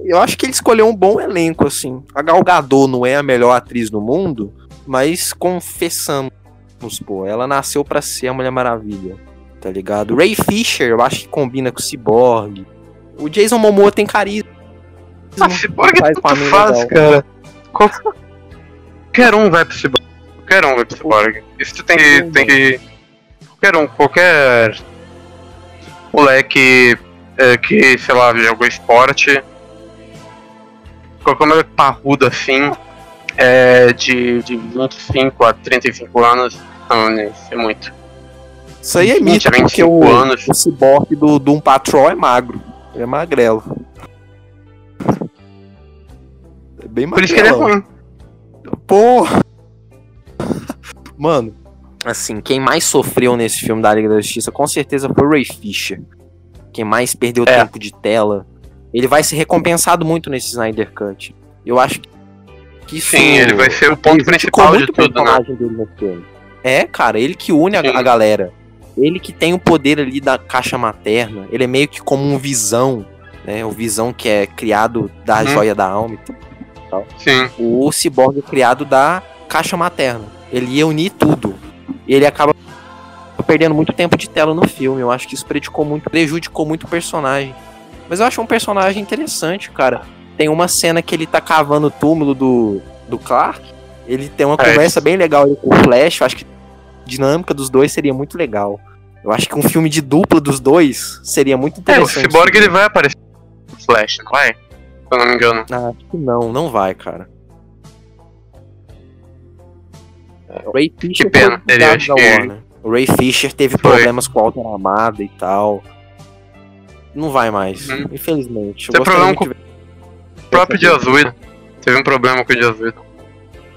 Eu acho que ele escolheu um bom elenco, assim. A Gal Gadot não é a melhor atriz do mundo, mas confessamos, pô, ela nasceu para ser a Mulher Maravilha, tá ligado? Ray Fisher, eu acho que combina com o Cyborg. O Jason Momoa tem carisma. Ah, Cyborg faz, tudo faz cara. Qualquer um vai pro Cyborg. Qualquer um vai pro Cyborg. Isso tu tem que, tem que... Qualquer um, qualquer moleque é, que, sei lá, jogou esporte, qualquer moleque parrudo assim, é, de, de 25 a 35 anos, não, isso é muito. Isso aí é mito, porque o, anos. o ciborgue do Doom Patrol é magro. Ele é magrelo. É bem magrelo. Por isso que ele é ruim. Porra! Mano, assim, quem mais sofreu nesse filme da Liga da Justiça com certeza foi o Ray Fisher. Quem mais perdeu é. tempo de tela. Ele vai ser recompensado muito nesse Snyder Cut. Eu acho que que Sim, ele vai ser o ponto principal de tudo, né? É, cara, ele que une a, a, galera. Ele que tem o poder ali da caixa materna. Ele é meio que como um visão, né? O visão que é criado da hum. joia da alma e tal. Sim. O ciborgue é criado da caixa materna. Ele ia unir tudo. E ele acaba perdendo muito tempo de tela no filme. Eu acho que isso prejudicou muito, prejudicou muito o personagem. Mas eu acho um personagem interessante, cara. Tem uma cena que ele tá cavando o túmulo do, do Clark. Ele tem uma é. conversa bem legal com o Flash. Eu acho que a dinâmica dos dois seria muito legal. Eu acho que um filme de dupla dos dois seria muito interessante. É, o Cyborg ele vai aparecer no Flash, não vai? Se eu não me engano. Ah, acho que não, não vai, cara. Ray Fisher que pena, ele acho que... O Ray Fisher teve foi. problemas com a Alter Armada e tal. Não vai mais, uhum. infelizmente. Tem problema com o próprio Joss Whedon. Teve um problema com o Joss Whedon.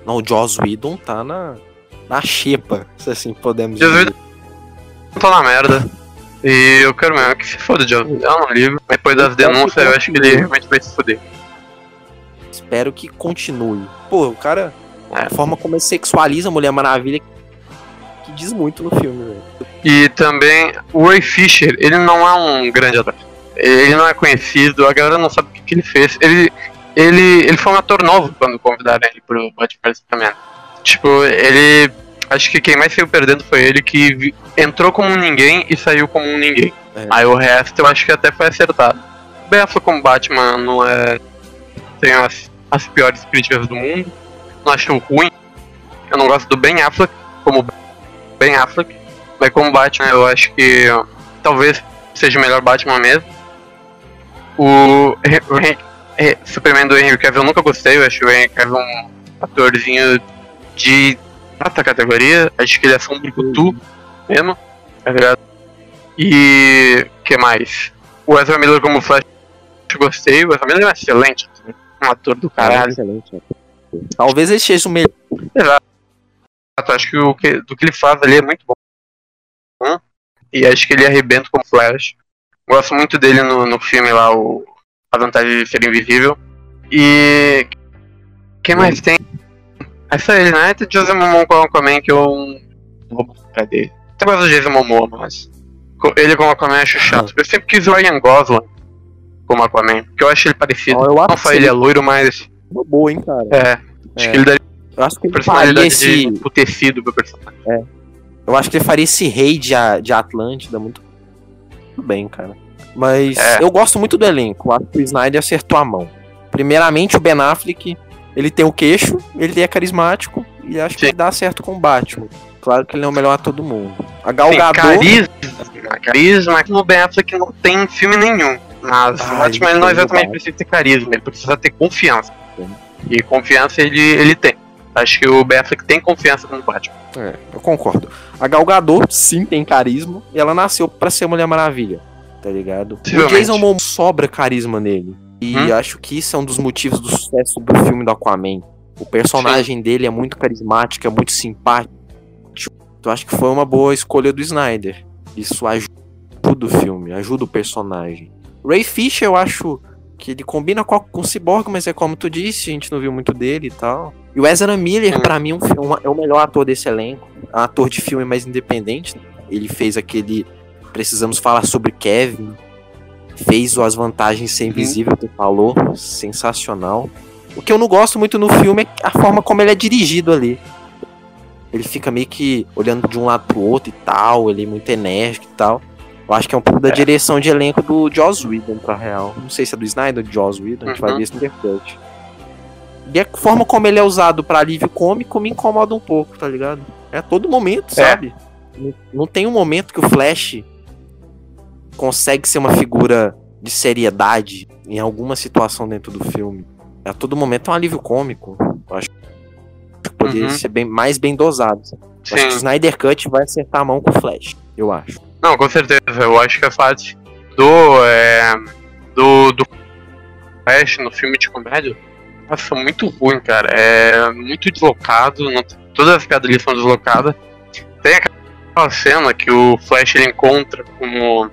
Não, o Joss Whedon tá na, na xepa, se assim podemos Joss dizer. Whedon tá na merda. E eu quero mesmo que se foda o Joss Whedon. Eu não ligo. Depois das denúncias, eu acho que ele realmente vai se foder. Espero que continue. Pô, o cara... A forma como ele sexualiza a Mulher Maravilha que diz muito no filme, velho. E também o Ray Fisher, ele não é um grande ator. Ele não é conhecido, a galera não sabe o que, que ele fez. Ele, ele, ele foi um ator novo quando convidaram ele pro Batman também. Tipo, ele. Acho que quem mais saiu perdendo foi ele que entrou como um ninguém e saiu como um ninguém. É. Aí o resto eu acho que até foi acertado. Affleck como Batman não é. tem as, as piores críticas do mundo. Não acho ruim. Eu não gosto do Ben Affleck como Ben Affleck. Mas como Batman eu acho que talvez seja o melhor Batman mesmo. O, o, Superman do Henry Cavill eu nunca gostei, eu acho o Henry Cavill um atorzinho de alta categoria, acho que ele é só um brucutu mesmo, tá ligado? E que mais? O Ezra Miller como Flash eu gostei, o Ezra Miller é excelente, assim, um ator do caralho. É excelente. Talvez ele seja o melhor. Exato, acho que o que, do que ele faz ali é muito bom. Hum? E acho que ele arrebenta como Flash. Gosto muito dele no, no filme lá, o A Vantagem de Ser Invisível. E Quem mais tem? É só ele, né? Tem Jason Momoa com Aquaman que eu não vou pra dele. Até gosto do Jason Momoa, mas ele como Aquaman acho chato. Eu sempre quis o Ryan Gosling como Aquaman, porque eu acho ele parecido. Eu acho Não só ele é loiro, mas Uma boa, hein, cara. é, acho É. que ele daria Eu acho que ele faria esse. de o tecido pro personagem. Eu acho que ele faria esse rei de, de Atlântida muito, muito bem, cara. Mas É. eu gosto muito do elenco. Acho que o Snyder acertou a mão. Primeiramente, o Ben Affleck, ele tem o queixo, ele é carismático e acho que Sim. ele dá certo com o Batman. Claro que ele é o melhor a todo mundo. A Gal Tem Gadot, carisma, carisma que no Ben Affleck não tem em filme nenhum. Mas o Ai, Batman ele não tem exatamente verdade. precisa ter carisma, ele precisa ter confiança. Sim. E confiança ele, ele tem. Acho que o Ben Affleck tem confiança no Batman. É, eu concordo. A Gal Gadot, sim, tem carisma. E ela nasceu pra ser Mulher Maravilha, tá ligado? O. Jason Momoa sobra carisma nele. E Hum. acho que isso é um dos motivos do sucesso do filme do Aquaman. O personagem dele é muito carismático, é muito simpático. Eu acho que foi uma boa escolha do Snyder. Isso ajuda o filme, ajuda o personagem. Ray Fisher, eu acho que ele combina com, com o Cyborg, mas é como tu disse, a gente não viu muito dele e tal. E o Ezra Miller, pra mim, é um uma- é o melhor ator desse elenco. Um ator de filme mais independente. né? Ele fez aquele Precisamos Falar sobre Kevin. Fez o As Vantagens Ser Invisível, que tu falou. Sensacional. O que eu não gosto muito no filme é a forma como ele é dirigido ali. Ele fica meio que olhando de um lado pro outro e tal, ele é muito enérgico e tal. Eu acho que é um pouco da É. direção de elenco do Joss Whedon, pra real. Não sei se é do Snyder ou do Joss Whedon, a gente vai Uhum. ver isso no. E a forma como ele é usado pra alívio cômico me incomoda um pouco, tá ligado? É a todo momento, É. sabe? Não, não tem um momento que o Flash consegue ser uma figura de seriedade em alguma situação dentro do filme. A todo momento é um alívio cômico. Eu acho que poderia Uhum. ser bem, mais bem dosado. Acho que o. Snyder Cut vai acertar a mão com o Flash, eu acho. Não, com certeza. Eu acho que a parte do. É, do. do Flash no filme de comédia. Nossa, muito ruim, cara. É muito deslocado. não- todas as piadas ali são deslocadas. Tem aquela cena que o Flash ele encontra com o.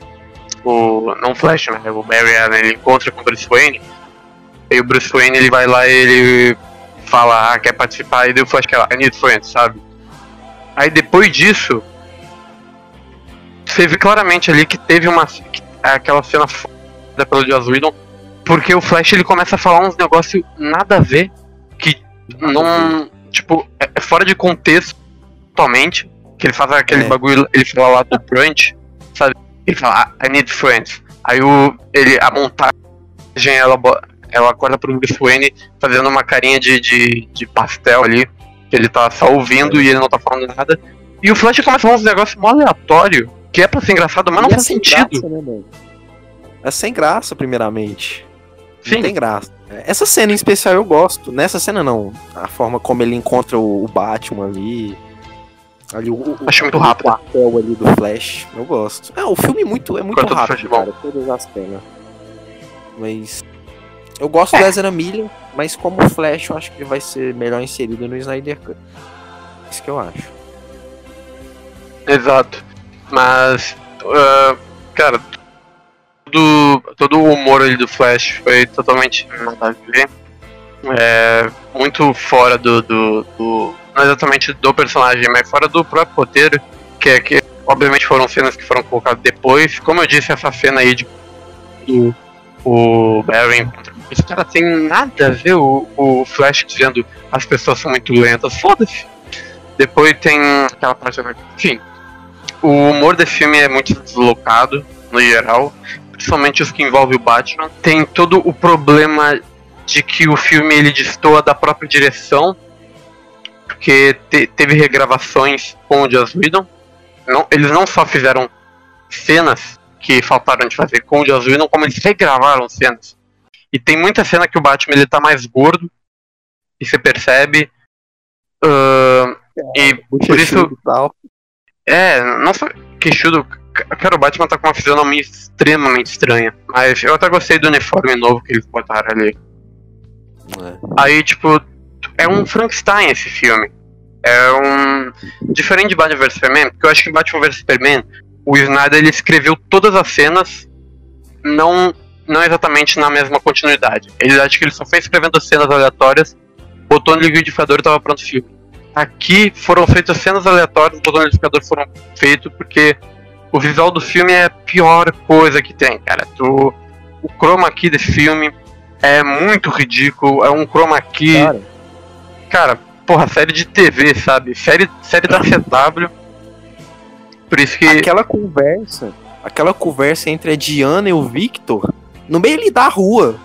o não o Flash, né? O Barry Allen ele encontra com o Bruce Wayne. E o Bruce Wayne ele vai lá e ele fala, ah, quer participar, e daí o Flash quer lá, I need friends, sabe? Aí depois disso, você vê claramente ali que teve uma que- aquela cena foda pelo Joss Whedon, porque o Flash ele começa a falar uns negócios nada a ver, que não, tipo, é, é fora de contexto totalmente, que ele faz aquele É. bagulho, ele fala lá do brunch, sabe? Ele fala, ah, I need friends. Aí o, ele, a montagem, ela, ela acorda pro Bruce Wayne fazendo uma carinha de, de, de pastel ali, que ele tá só ouvindo e ele não tá falando nada. E o Flash começa a falar uns negócios mó aleatório, que é pra ser engraçado, mas não é faz sem sentido. graça, né, mano? É sem graça, primeiramente. Sim. Não tem graça. Essa cena em especial eu gosto. Nessa cena não. A forma como ele encontra o, o Batman ali. Ali o, o, Acho muito o rápido. quartel ali do Flash. Eu gosto. É, o filme é muito, é muito Quartel do rápido, é cara. Todas as cenas. Mas. Eu gosto É. do Ezra Miller, mas como o Flash, eu acho que ele vai ser melhor inserido no Snyder Cut. Isso que eu acho. Exato. Mas, ah, cara, todo, todo o humor ali do Flash foi totalmente nada a ver. É, muito fora do, do, do- Não exatamente do personagem, mas fora do próprio roteiro. Que é que, obviamente, foram cenas que foram colocadas depois. Como eu disse, essa cena aí de. Do, o Barry. Esse cara tem nada a ver o, o Flash dizendo as pessoas são muito lentas. Foda-se. Depois tem aquela parte. Enfim, o humor desse filme é muito deslocado, no geral, principalmente os que envolvem o Batman. Tem todo o problema de que o filme ele destoa da própria direção, porque te- teve regravações com o Joss Whedon. Não, eles não só fizeram cenas que faltaram de fazer com o Joss Whedon, como eles regravaram cenas. E tem muita cena que o Batman ele tá mais gordo, e você percebe. Ahn, e por isso. É, não só queixudo. Cara, o Batman tá com uma fisionomia extremamente estranha. Mas eu até gostei do uniforme novo que eles botaram ali. É. Aí, tipo, é um Frankenstein esse filme. É um. Diferente de Batman vs Superman, porque eu acho que Batman vs Superman, o Snyder ele escreveu todas as cenas, não, não exatamente na mesma continuidade. Ele acho que ele só foi escrevendo as cenas aleatórias, botou no liquidificador e tava pronto o filme. Aqui foram feitas cenas aleatórias, botou no liquidificador foram feitos porque o visual do filme é a pior coisa que tem, cara. Tu, o chroma key desse filme é muito ridículo, é um chroma key. Cara, cara porra, série de TV, sabe? Série, série da CW. Por isso que. Aquela conversa. Aquela conversa entre a Diana e o Victor. No meio da rua.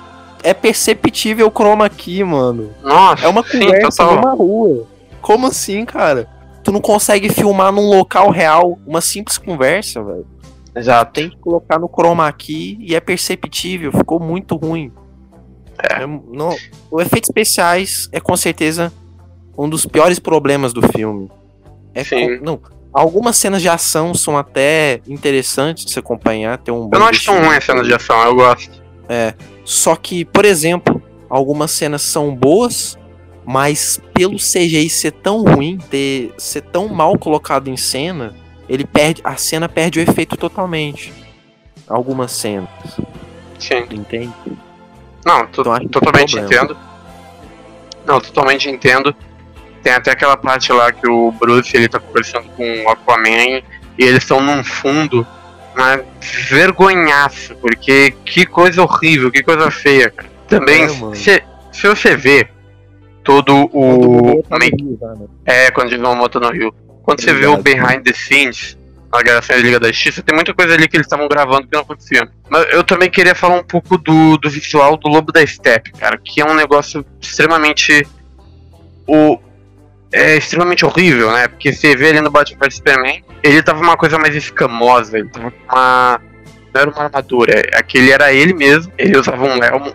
É perceptível o chroma key, mano. Nossa, é uma conversa sim, numa rua. Como assim, cara? Tu não consegue filmar num local real uma simples conversa, velho. Exato. Tem que colocar no chroma key e é perceptível. Ficou muito ruim. É. É, no, o efeitos especiais é com certeza um dos piores problemas do filme. É Sim. Com, não, algumas cenas de ação são até interessantes de se acompanhar. Tem um eu não acho tão ruim as cenas de ação, eu gosto. É. Só que, por exemplo, algumas cenas são boas, mas pelo CGI ser tão ruim, ter, ser tão mal colocado em cena, ele perde, a cena perde o efeito totalmente. Algumas cenas. Sim. Entende? Não, então, totalmente entendo. Não, totalmente entendo. Tem até aquela parte lá que o Bruce ele tá conversando com o Aquaman e eles estão num fundo, uma vergonhaço, porque que coisa horrível, que coisa feia. Também, é, se, se você vê todo o. Tá make... Né? É, quando eles vão moto no Rio. Quando você vê o behind the scenes, a gravação da Liga da Justiça, tem muita coisa ali que eles estavam gravando que não acontecia. Mas eu também queria falar um pouco do, do visual do Lobo da Steppe, cara, que é um negócio extremamente. O, é extremamente horrível, né? Porque você vê ali no Batman vs Superman, ele tava uma coisa mais escamosa, ele tava com uma. Não era uma armadura, aquele era ele mesmo, ele usava um elmo.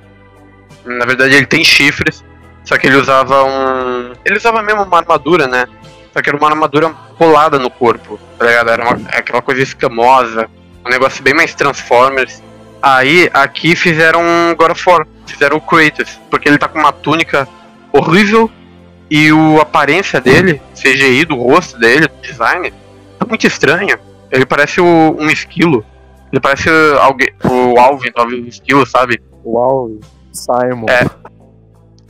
Na verdade, ele tem chifres, só que ele usava um. Ele usava mesmo uma armadura, né? Só que era uma armadura colada no corpo, tá ligado? Era uma, aquela coisa escamosa, um negócio bem mais Transformers. Aí, aqui fizeram God of War, fizeram o Kratos, porque ele tá com uma túnica horrível e o aparência dele, CGI do rosto dele, do design, tá muito estranho. Ele parece o, um esquilo. Ele parece alguém, o Alvin, talvez um esquilo, sabe? O Alvin, Simon. É.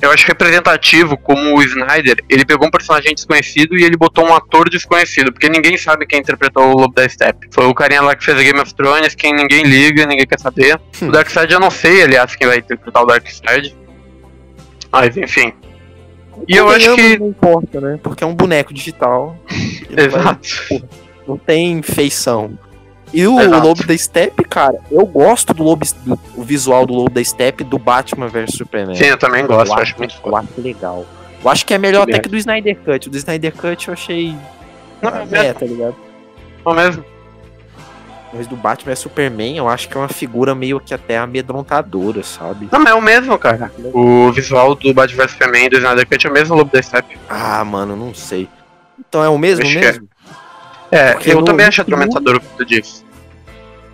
Eu acho representativo como o Snyder, ele pegou um personagem desconhecido e ele botou um ator desconhecido, porque ninguém sabe quem interpretou o Lobo da Steppe. Foi o carinha lá que fez Game of Thrones, quem ninguém liga, ninguém quer saber. o Darkseid eu não sei, aliás, quem vai interpretar o Darkseid. Mas enfim. E eu acho que. Não importa, né? Porque é um boneco digital. Exato. Vai, não tem feição. E o Exato. Lobo da Steppe, cara, eu gosto do lobo do, o visual do Lobo da Steppe do Batman vs Superman. Sim, eu também gosto, eu, eu acho, muito Eu acho legal. Eu acho que é melhor até que do Snyder Cut. O do Snyder Cut eu achei. Não, é, é tá ligado? Não mesmo. Mas do Batman vs Superman, eu acho que é uma figura meio que até amedrontadora, sabe? Não, é o mesmo, cara. O visual do Batman vs Superman e do Snyder Cut é o mesmo Lobo da Steppe. Ah, mano, não sei. Então é o mesmo acho mesmo? É, é eu também acho atormentador o que tu disse.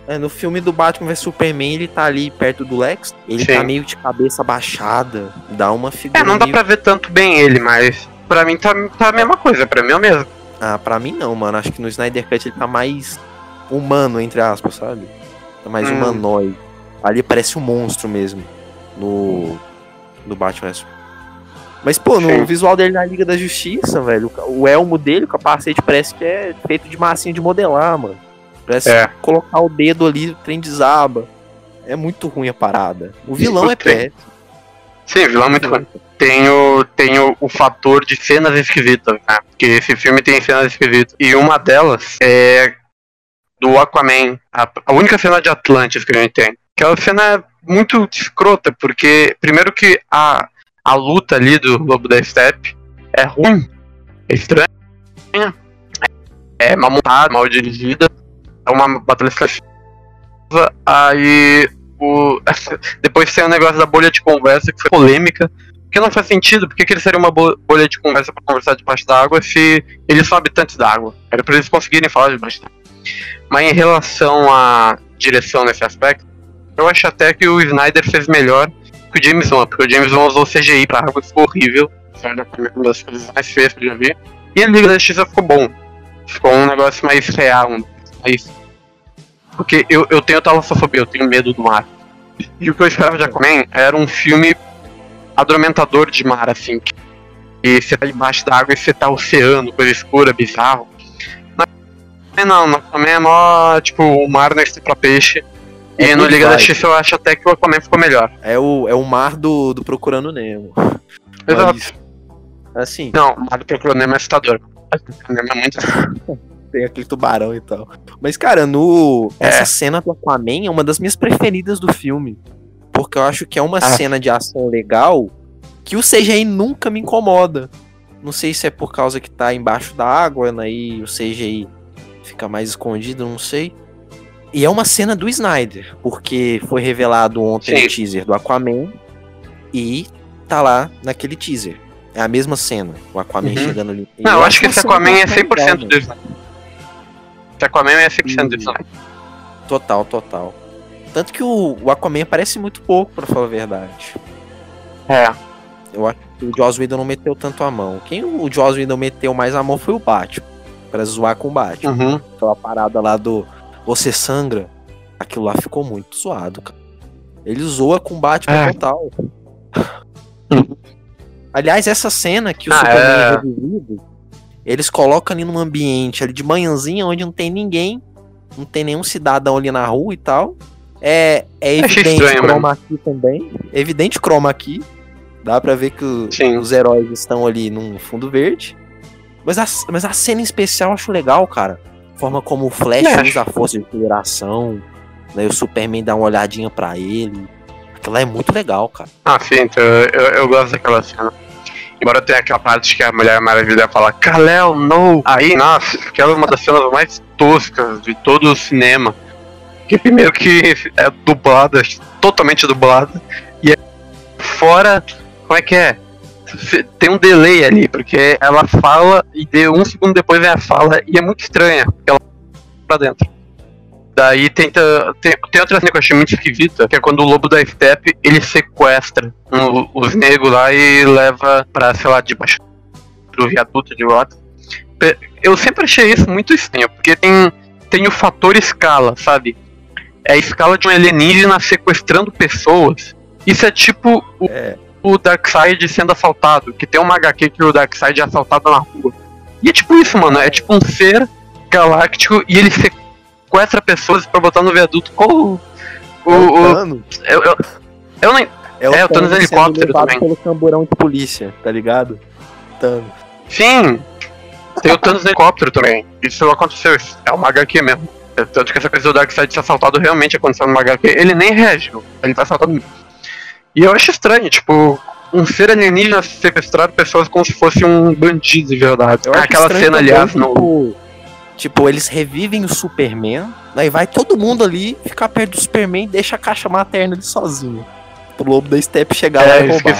É, no filme do Batman vs Superman, ele tá ali perto do Lex, ele Sim. tá meio de cabeça baixada, dá uma figura. É, não dá meio... pra ver tanto bem ele, mas pra mim tá, tá a mesma coisa, pra mim é o mesmo. Ah, pra mim não, mano. Acho que no Snyder Cut ele tá mais humano, entre aspas, sabe? É mais hum. humanoide. Ali parece um monstro mesmo. No. No Batman. Mas, pô, no Sim. visual dele na Liga da Justiça, velho, o elmo dele, o capacete, parece que é feito de massinha de modelar, mano. Parece é. colocar o dedo ali, o trem desaba. É muito ruim a parada. O vilão é péssimo. Sim, o vilão é muito ruim. Tem, o, tem o, o fator de cenas esquisitas, né? Porque esse filme tem cenas esquisitas. E uma delas é do Aquaman, a, a única cena de Atlantis que a gente tem. Aquela cena é muito escrota, porque primeiro que a, a luta ali do Lobo da Steppe é ruim, é estranha, é mal montada, mal dirigida, é uma batalha estratégica. Aí o, depois tem o negócio da bolha de conversa que foi polêmica, que não faz sentido, porque que eles seriam uma bolha de conversa para conversar debaixo da água se eles são habitantes da água? Era para eles conseguirem falar debaixo da água. Mas em relação à direção nesse aspecto, eu acho até que o Snyder fez melhor que o James Wan, porque o James Wan usou CGI pra água ficou horrível. Uma das coisas mais feias que eu já vi. E a Liga da Justiça ficou bom. Ficou um negócio mais real, mais. Porque eu, eu tenho talassofobia, eu tenho medo do mar. E o que eu esperava de Aquaman era um filme adormentador de mar, assim. e você tá debaixo da água e você tá oceano, coisa escura, bizarro. Não, não, também é mó, tipo, o mar não é pra peixe. É e no Liga da Justiça eu acho até que o Aquaman ficou melhor. É o, é o mar do, do Procurando Nemo. Exato. Mas, assim. Não, o mar do Procurando Nemo é assustador. É muito Tem aquele tubarão e tal. Mas, cara, no. É. Essa cena do Aquaman é uma das minhas preferidas do filme. Porque eu acho que é uma ah. cena de ação legal que o CGI nunca me incomoda. Não sei se é por causa que tá embaixo da água, né? E o CGI fica mais escondido, não sei. E é uma cena do Snyder, porque foi revelado ontem Sim. o teaser do Aquaman e tá lá naquele teaser. É a mesma cena, o Aquaman uhum. chegando ali. Não, eu acho que esse Aquaman é 100% do Snyder. Esse Aquaman é 100% do Snyder. Total, total. Tanto que o, o Aquaman aparece muito pouco, pra falar a verdade. É. Eu acho que o Joss Whedon não meteu tanto a mão. Quem o Joss Whedon meteu mais a mão foi o Batman. Pra zoar com o Batman. Uhum. Aquela parada lá do você sangra, aquilo lá ficou muito zoado, cara. Ele zoa com Batman é. total. Aliás, essa cena que o ah, Superman é... é revivido, eles colocam ali num ambiente ali de manhãzinha onde não tem ninguém, não tem nenhum cidadão ali na rua e tal. É, é evidente estranho, chroma aqui também. Evidente chroma aqui. Dá pra ver que o, os heróis estão ali num fundo verde. Mas a, mas a cena em especial eu acho legal, cara forma como o Flash é. usa a força de consideração, né? O Superman dá uma olhadinha para ele. Aquilo é muito legal, cara. Ah, sim, então, eu, eu gosto daquela cena. Embora tenha aquela parte que a Mulher Maravilha fala, Kalel, no! Aí, nossa, aquela é uma das cenas mais toscas de todo o cinema. Que primeiro que é dublada, totalmente dublada, e é fora. Como é que é? tem um delay ali, porque ela fala e de um segundo depois vem a fala e é muito estranha, porque ela pra dentro. Daí tenta. Tem, tem outra cena que eu achei muito esquisita, que é quando o lobo da Step ele sequestra um, os negros lá e leva pra, sei lá, debaixo do viaduto de volta. Eu sempre achei isso muito estranho, porque tem, tem o fator escala, sabe? É a escala de um alienígena sequestrando pessoas. Isso é tipo o, é o Darkseid sendo assaltado, que tem uma HQ que o Darkseid é assaltado na rua. E é tipo isso, mano, é tipo um ser galáctico e ele sequestra pessoas pra botar no viaduto. Qual o. O. o eu, eu, eu nem. É o, é, o Thanos helicóptero também. pelo camburão de polícia, tá ligado? Thanos. Sim! Tem o Thanos helicóptero também. Isso aconteceu, é uma HQ mesmo. Tanto que essa coisa do Darkseid ser assaltado realmente aconteceu numa HQ. Ele nem reagiu, ele tá assaltado mesmo. E eu acho estranho, tipo, um ser alienígena sequestrar pessoas como se fosse um bandido de verdade. Eu Aquela cena, aliás, no. Tipo, tipo, eles revivem o Superman, aí vai todo mundo ali ficar perto do Superman e deixa a caixa materna ali sozinho. O lobo da Step chegar é, lá e roubar.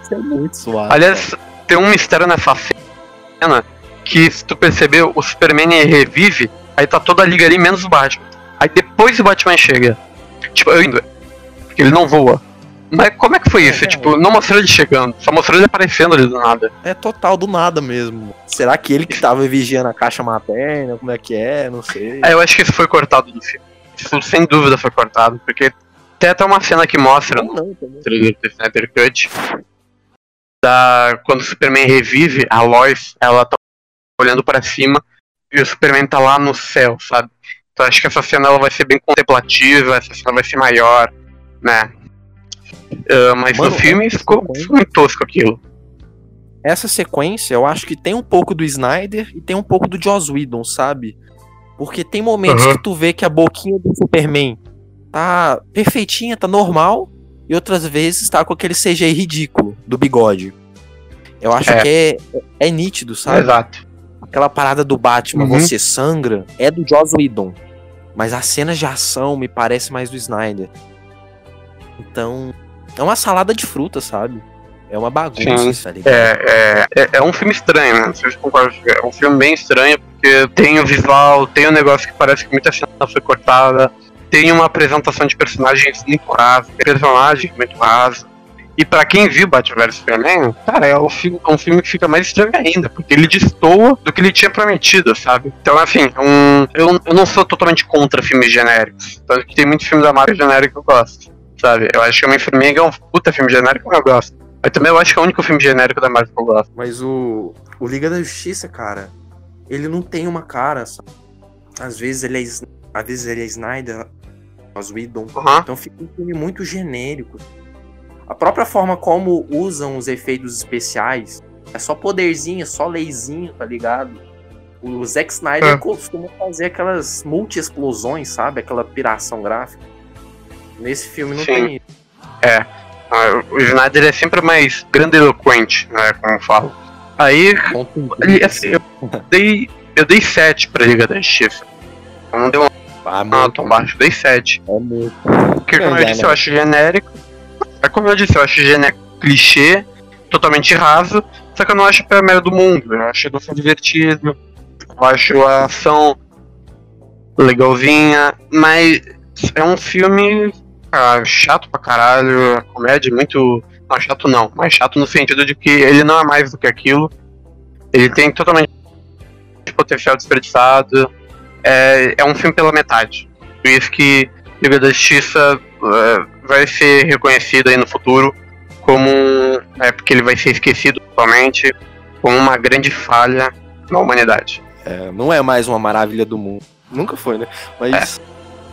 Isso é muito suave. Aliás, cara. tem um mistério nessa cena que, se tu perceber, o Superman revive, aí tá toda a liga ali, menos o Batman. Aí depois o Batman chega. Tipo, eu indo. Porque ele não voa. Mas como é que foi isso? É, tipo, não mostrou ele chegando, só mostrou ele aparecendo ali do nada. É total do nada mesmo. Será que ele que tava vigiando a caixa materna? Como é que é? Não sei. É, eu acho que isso foi cortado do filme. Isso sem dúvida foi cortado, porque tem até uma cena que mostra não, não, no trailer do Snyder Cut da, quando o Superman revive, a Lois, ela tá olhando para cima e o Superman tá lá no céu, sabe? Então acho que essa cena ela vai ser bem contemplativa, essa cena vai ser maior, né? Uh, mas Mano, no filme ficou, ficou muito tosco aquilo. Essa sequência, eu acho que tem um pouco do Snyder e tem um pouco do Joss Whedon, sabe? Porque tem momentos uhum. que tu vê que a boquinha do Superman tá perfeitinha, tá normal, e outras vezes tá com aquele CGI ridículo do bigode. Eu acho é. que é, é nítido, sabe? Exato. Aquela parada do Batman, uhum. você sangra, é do Joss Whedon. Mas as cenas de ação me parece mais do Snyder. Então, é uma salada de frutas, sabe? É uma bagunça, Sim. tá ligado? É, é, é, é, um filme estranho, né? Vocês concordam? É um filme bem estranho, porque tem o visual, tem um negócio que parece que muita cena foi cortada, tem uma apresentação de personagens muito rasa, personagens muito rasa. E para quem viu Batman vs Superman, cara, é um, filme, é um filme que fica mais estranho ainda, porque ele destoa do que ele tinha prometido, sabe? Então, assim, um, eu, eu não sou totalmente contra filmes genéricos. Tanto que tem muitos filmes da Marvel genérico que eu gosto sabe? Eu acho que Homem-Formiga é um puta filme genérico que eu gosto. Eu também eu acho que é o único filme genérico da Marvel que eu gosto. Mas o, o Liga da Justiça, cara, ele não tem uma cara, sabe? Às vezes ele é, às vezes ele é Snyder, as Whedon. Uhum. Então fica um filme muito genérico. A própria forma como usam os efeitos especiais é só poderzinho, só leizinho, tá ligado? O Zack Snyder É. costuma fazer aquelas multi-explosões, sabe? Aquela piração gráfica. Nesse filme não Sim. tem isso. Ah, O Snyder é sempre mais grandiloquente, né? Como eu falo. Aí, ali, assim, eu dei, eu dei 7 pra Liga da Justiça. Eu não deu Ah, uma nota tão baixo, dei 7. É muito. Porque, como eu Grande, disse, né? eu acho genérico. É como eu disse, eu acho genérico clichê, totalmente raso, só que eu não acho a primeira do mundo. Eu acho a edição divertido, eu acho a ação legalzinha, mas é um filme chato pra caralho, a comédia é muito. Não, chato não, mas chato no sentido de que ele não é mais do que aquilo. Ele tem totalmente potencial desperdiçado. É, é um filme pela metade. Por isso que Liga da Justiça é, vai ser reconhecido aí no futuro como um- é porque ele vai ser esquecido totalmente como uma grande falha na humanidade. É, não é mais uma maravilha do mundo. Nunca foi, né? Mas.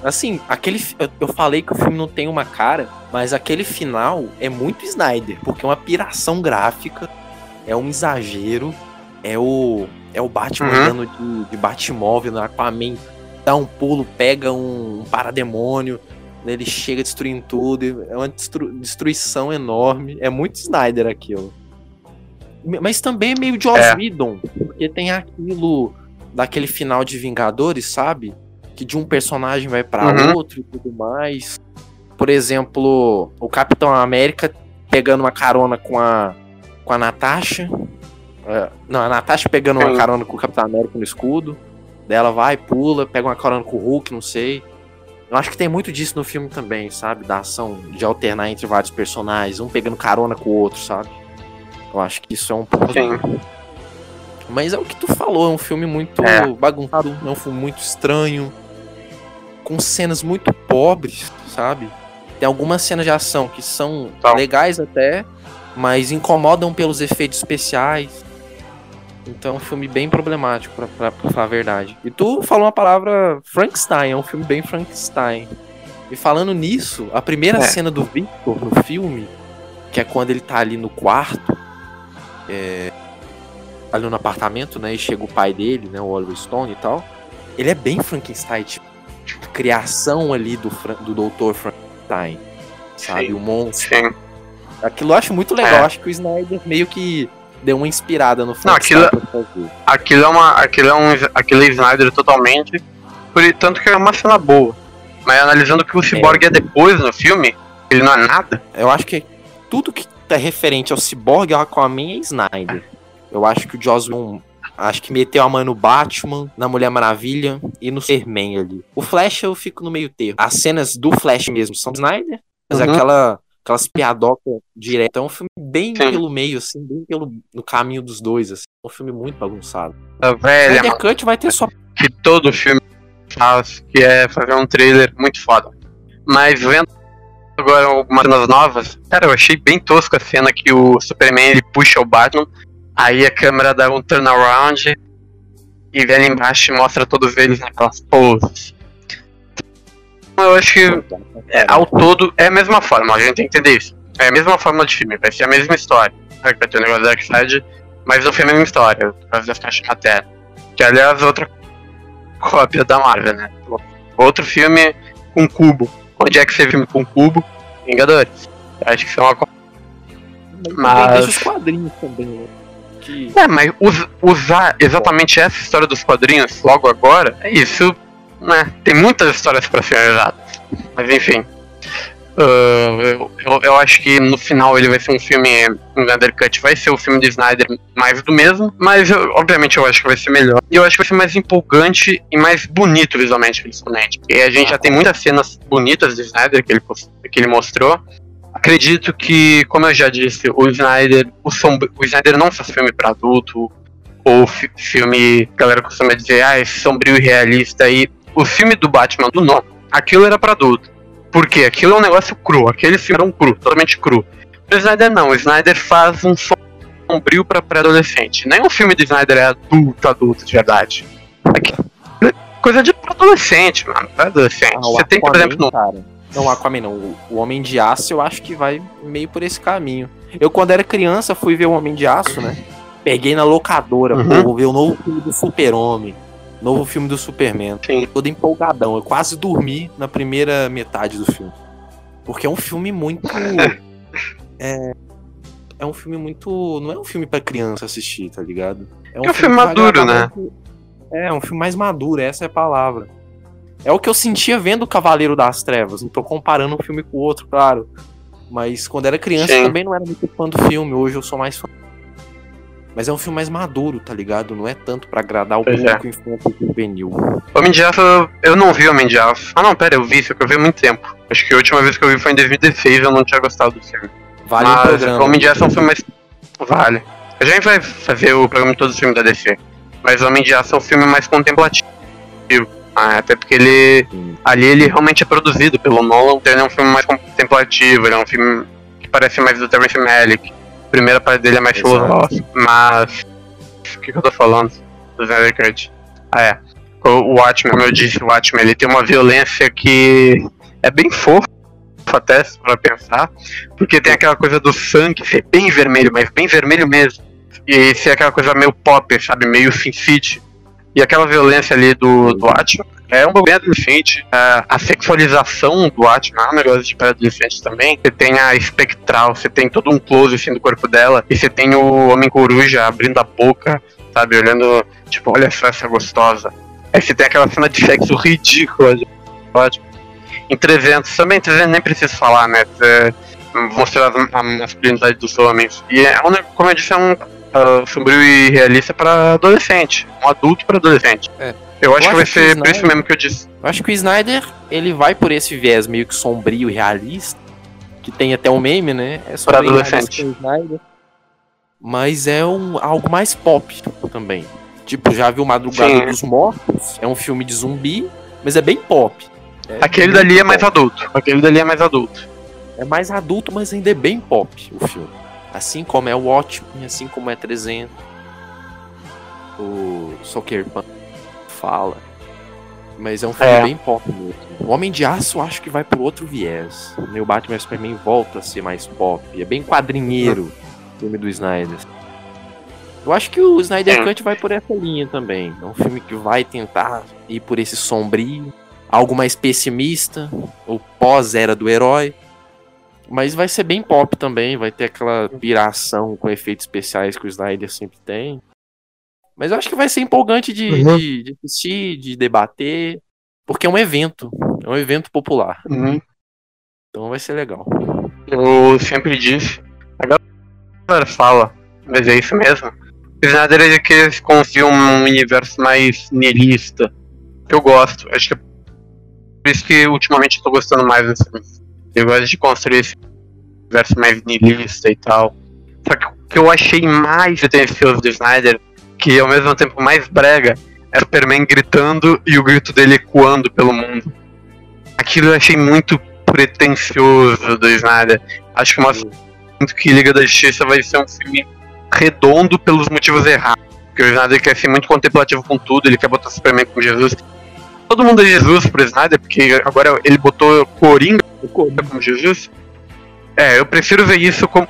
Assim, aquele. Eu, eu falei que o filme não tem uma cara, mas aquele final é muito Snyder, porque é uma piração gráfica, é um exagero, é o. É o Batman Uhum. andando de, de Batmóvel no Aquaman, dá um pulo, pega um, um parademônio, né, ele chega destruindo tudo, é uma destru- destruição enorme. É muito Snyder aquilo. Mas também é meio Joss É. Whedon, porque tem aquilo daquele final de Vingadores, sabe? Que de um personagem vai pra Uhum. outro e tudo mais. Por exemplo, o Capitão América pegando uma carona com a com a Natasha. É, não, a Natasha pegando uma Sim. carona com o Capitão América no escudo. Daí ela vai, pula, pega uma carona com o Hulk, não sei. Eu acho que tem muito disso no filme também, sabe? Da ação de alternar entre vários personagens, um pegando carona com o outro, sabe? Eu acho que isso é um ponto. Sim. Mas é o que tu falou, é um filme muito É. bagunçado, é um filme muito estranho, com cenas muito pobres, sabe? Tem algumas cenas de ação que são legais até, mas incomodam pelos efeitos especiais. Então é um filme bem problemático, pra, pra, pra falar a verdade. E tu falou uma palavra Frankenstein, é um filme bem Frankenstein. E falando nisso, a primeira É. cena do Victor no filme, que é quando ele tá ali no quarto, é, ali no apartamento, né? E chega o pai dele, né? O Oliver Stone e tal. Ele é bem Frankenstein, tipo, criação ali do, do Dr. Frankenstein. Sabe? Sim. O monstro. Sim. Aquilo eu acho muito legal. É. Acho que o Snyder meio que deu uma inspirada no Frankenstein aquilo-. Aquilo é uma. Aquilo é um. Aquilo é Snyder totalmente. Por tanto que é uma cena boa. Mas analisando que o Cyborg é depois no filme, ele não é nada. Eu acho que tudo que tá referente ao Cyborg ao Aquaman é Snyder. Eu acho que o Joss Whedon acho que meteu a mão no Batman, na Mulher Maravilha e no Superman ali. O Flash eu fico no meio termo. As cenas do Flash mesmo são Snyder, mas Uhum. aquela aquelas piadocas diretas. É um filme bem Sim. pelo meio, assim, bem pelo no caminho dos dois, assim. É um filme muito bagunçado. A O velha Snyder Cut vai ter só que todo filme faz, que é fazer um trailer muito foda. Mas vendo agora algumas cenas novas, cara, eu achei bem tosco a cena que o Superman ele puxa o Batman, aí a câmera dá um turnaround e vem ali embaixo e mostra todos eles naquelas poses. Eu acho que é, ao todo é a mesma forma, a gente tem que entender isso. É a mesma forma de filme, vai ser a mesma história. Vai ter o negócio da Darkseid, mas no filme é a mesma história, por causa das caixas de matéria. Que aliás, outra cópia da Marvel, né? Outro filme com cubo. Onde é que você viu filme com cubo? Vingadores. Acho que isso é uma Mas- Deixa os quadrinhos também, né? Que... É, mas us- usar exatamente essa história dos quadrinhos logo agora, é isso, né? Tem muitas histórias pra serem usadas. Mas enfim. Ah, eu, eu, eu acho que no final ele vai ser um filme. O Snyder Cut vai ser o filme de Snyder mais do mesmo. Mas eu- obviamente eu acho que vai ser melhor. E eu acho que vai ser mais empolgante e mais bonito visualmente, principalmente. Porque a gente já tem muitas cenas bonitas de Snyder que ele, que ele mostrou. Acredito que, como eu já disse, o Snyder, o, sombr- o Snyder não faz filme pra adulto, ou fi- filme, a galera costuma dizer, ah, é sombrio e realista. E o filme do Batman do não, aquilo era pra adulto. Por quê? Aquilo é um negócio cru, aquele filme era um cru, totalmente cru. O Snyder não, o Snyder faz um sombrio pra pré-adolescente. Nem o filme do Snyder é adulto, adulto de verdade. Aqui, é coisa de adolescente, mano. Pré-adolescente. Ah, Você tem, por exemplo, no cara. Não, o Aquaman não. O- Homem de Aço eu acho que vai meio por esse caminho. Eu, quando era criança, fui ver o Homem de Aço, né? Peguei na locadora, Uhum. pô, vou ver o novo filme do Super-Homem. Novo filme do Superman. Sim. Todo empolgadão. Eu quase dormi na primeira metade do filme. Porque é um filme muito. é. É um filme muito. Não é um filme pra criança assistir, tá ligado? É um filme que vai maduro, agradar né? É, um filme mais maduro, essa é a palavra. É o que eu sentia vendo o Cavaleiro das Trevas. Não tô comparando um filme com o outro, claro. Mas quando era criança Sim. também não era muito fã do filme. Hoje eu sou mais fã. Mas é um filme mais maduro, tá ligado? Não é tanto pra agradar o Pois público infantil e juvenil. Homem de Aço, eu não vi Homem de Aço. Ah, não, pera, eu vi, só que eu vi há muito tempo. Acho que a última vez que eu vi foi em 2016 eu não tinha gostado do filme. Vale o Mas programa. Homem de Aço é um filme mais. Vale. A gente vai fazer o programa de todos os filmes da DC. Mas Homem de Aço é um filme mais contemplativo. Ah, até porque ele. Sim. Ali ele realmente é produzido pelo Nolan, então ele é um filme mais contemplativo, ele é um filme que parece mais do Terrence Malick. A primeira parte dele é mais filosófica, mas. O que, que eu tô falando? Do Cut. Ah, é. O Watchmen, como eu disse, o Watchmen ele tem uma violência que é bem fofa até, pra pensar, porque tem aquela coisa do sangue ser bem vermelho, mas bem vermelho mesmo. E ser aquela coisa meio pop, sabe? Meio Sin City. E aquela violência ali do, do Watchmen é um bem adolescente. É, a sexualização do Watchmen é um negócio de pré-adolescente também. Você tem a espectral, você tem todo um close assim, do corpo dela, e você tem o Homem-Coruja abrindo a boca, sabe? Olhando, tipo, olha só essa gostosa. Aí você tem aquela cena de sexo ridícula de Watchmen. Em 300, também 300 nem preciso falar, né? Você mostrar a masculinidade dos homens. E é como eu disse, é um uh, sombrio e realista pra adolescente. Um adulto pra adolescente. É. Eu acho Eu que vai acho que ser o por isso Snyder- mesmo que eu disse. Eu acho que o Snyder, ele vai por esse viés meio que sombrio e realista, que tem até um meme, né? É realista adolescente. Snyder. Mas é um, algo mais pop também. Tipo, já viu Madrugada Sim. dos Mortos? É um filme de zumbi, mas é bem pop. É Aquele bem dali é mais pop. adulto. Aquele dali é mais adulto. É mais adulto, mas ainda é bem pop o filme. Assim como é o Watchmen, assim como é 300. O Soccer Punch fala. Mas é um filme É. bem pop mesmo. O Homem de Aço acho que vai por outro viés. O Batman vs Superman volta a ser mais pop. É bem quadrinheiro o filme do Snyder. Eu acho que o Snyder Sim. Cut vai por essa linha também. É um filme que vai tentar ir por esse sombrio, algo mais pessimista, o pós-era do herói. Mas vai ser bem pop também, vai ter aquela piração com efeitos especiais que o Snyder sempre tem. Mas eu acho que vai ser empolgante de, Uhum. de, de assistir, de debater, porque é um evento, é um evento popular. Então vai ser legal. Eu sempre disse. A galera fala, mas é isso mesmo. O Snyder é que eles confiam um universo mais niilista. Que eu gosto. Acho que é por isso que ultimamente eu tô gostando mais desse filme. Eu gosto de construir esse universo mais niilista e tal. Só que o que eu achei mais pretencioso do Snyder, que ao mesmo tempo mais brega, é o Superman gritando e o grito dele ecoando pelo mundo. Aquilo eu achei muito pretencioso do Snyder. Acho que uma muito que Liga da Justiça vai ser um filme redondo pelos motivos errados. Porque o Snyder quer ser muito contemplativo com tudo, ele quer botar Superman como Jesus. Todo mundo é Jesus pro Snyder, porque agora ele botou Coringa como Jesus. É, eu prefiro ver isso como.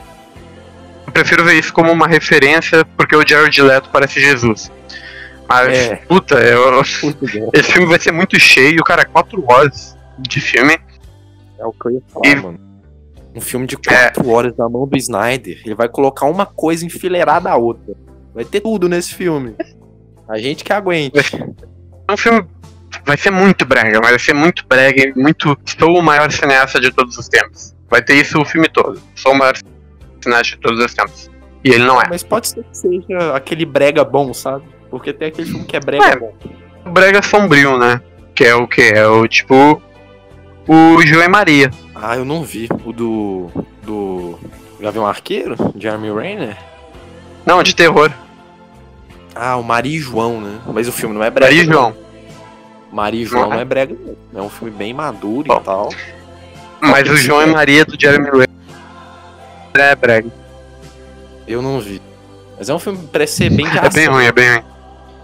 Eu prefiro ver isso como uma referência, porque o Jared Leto parece Jesus. Mas, É. puta, eu- esse filme vai ser muito cheio, cara, quatro horas de filme. É o que eu ia falar, E- mano. Um filme de quatro horas na mão do Snyder, ele vai colocar uma coisa enfileirada a outra. Vai ter tudo nesse filme. A gente que aguente. É um filme. Vai ser muito brega, mas vai ser muito brega e muito. Sou o maior cineasta de todos os tempos. Vai ter isso o filme todo. Sou o maior cineasta de todos os tempos. E ele não é. Mas pode ser que seja aquele brega bom, sabe? Porque tem aquele filme que é brega É. bom. O brega sombrio, né? Que é o que? É o tipo. O João e Maria. Ah, eu não vi. O do. do. Gavião Arqueiro? Jeremy Renner? Não, de terror. Ah, o Maria e João, né? Mas o filme não é brega. Maria e não. João. Maria e João Não é. é brega, não. É um filme bem maduro Bom. e tal. Mas o João e Maria do Jeremy Renner é brega. Eu não vi. Mas é um filme que parece ser bem de É bem ruim, é bem ruim.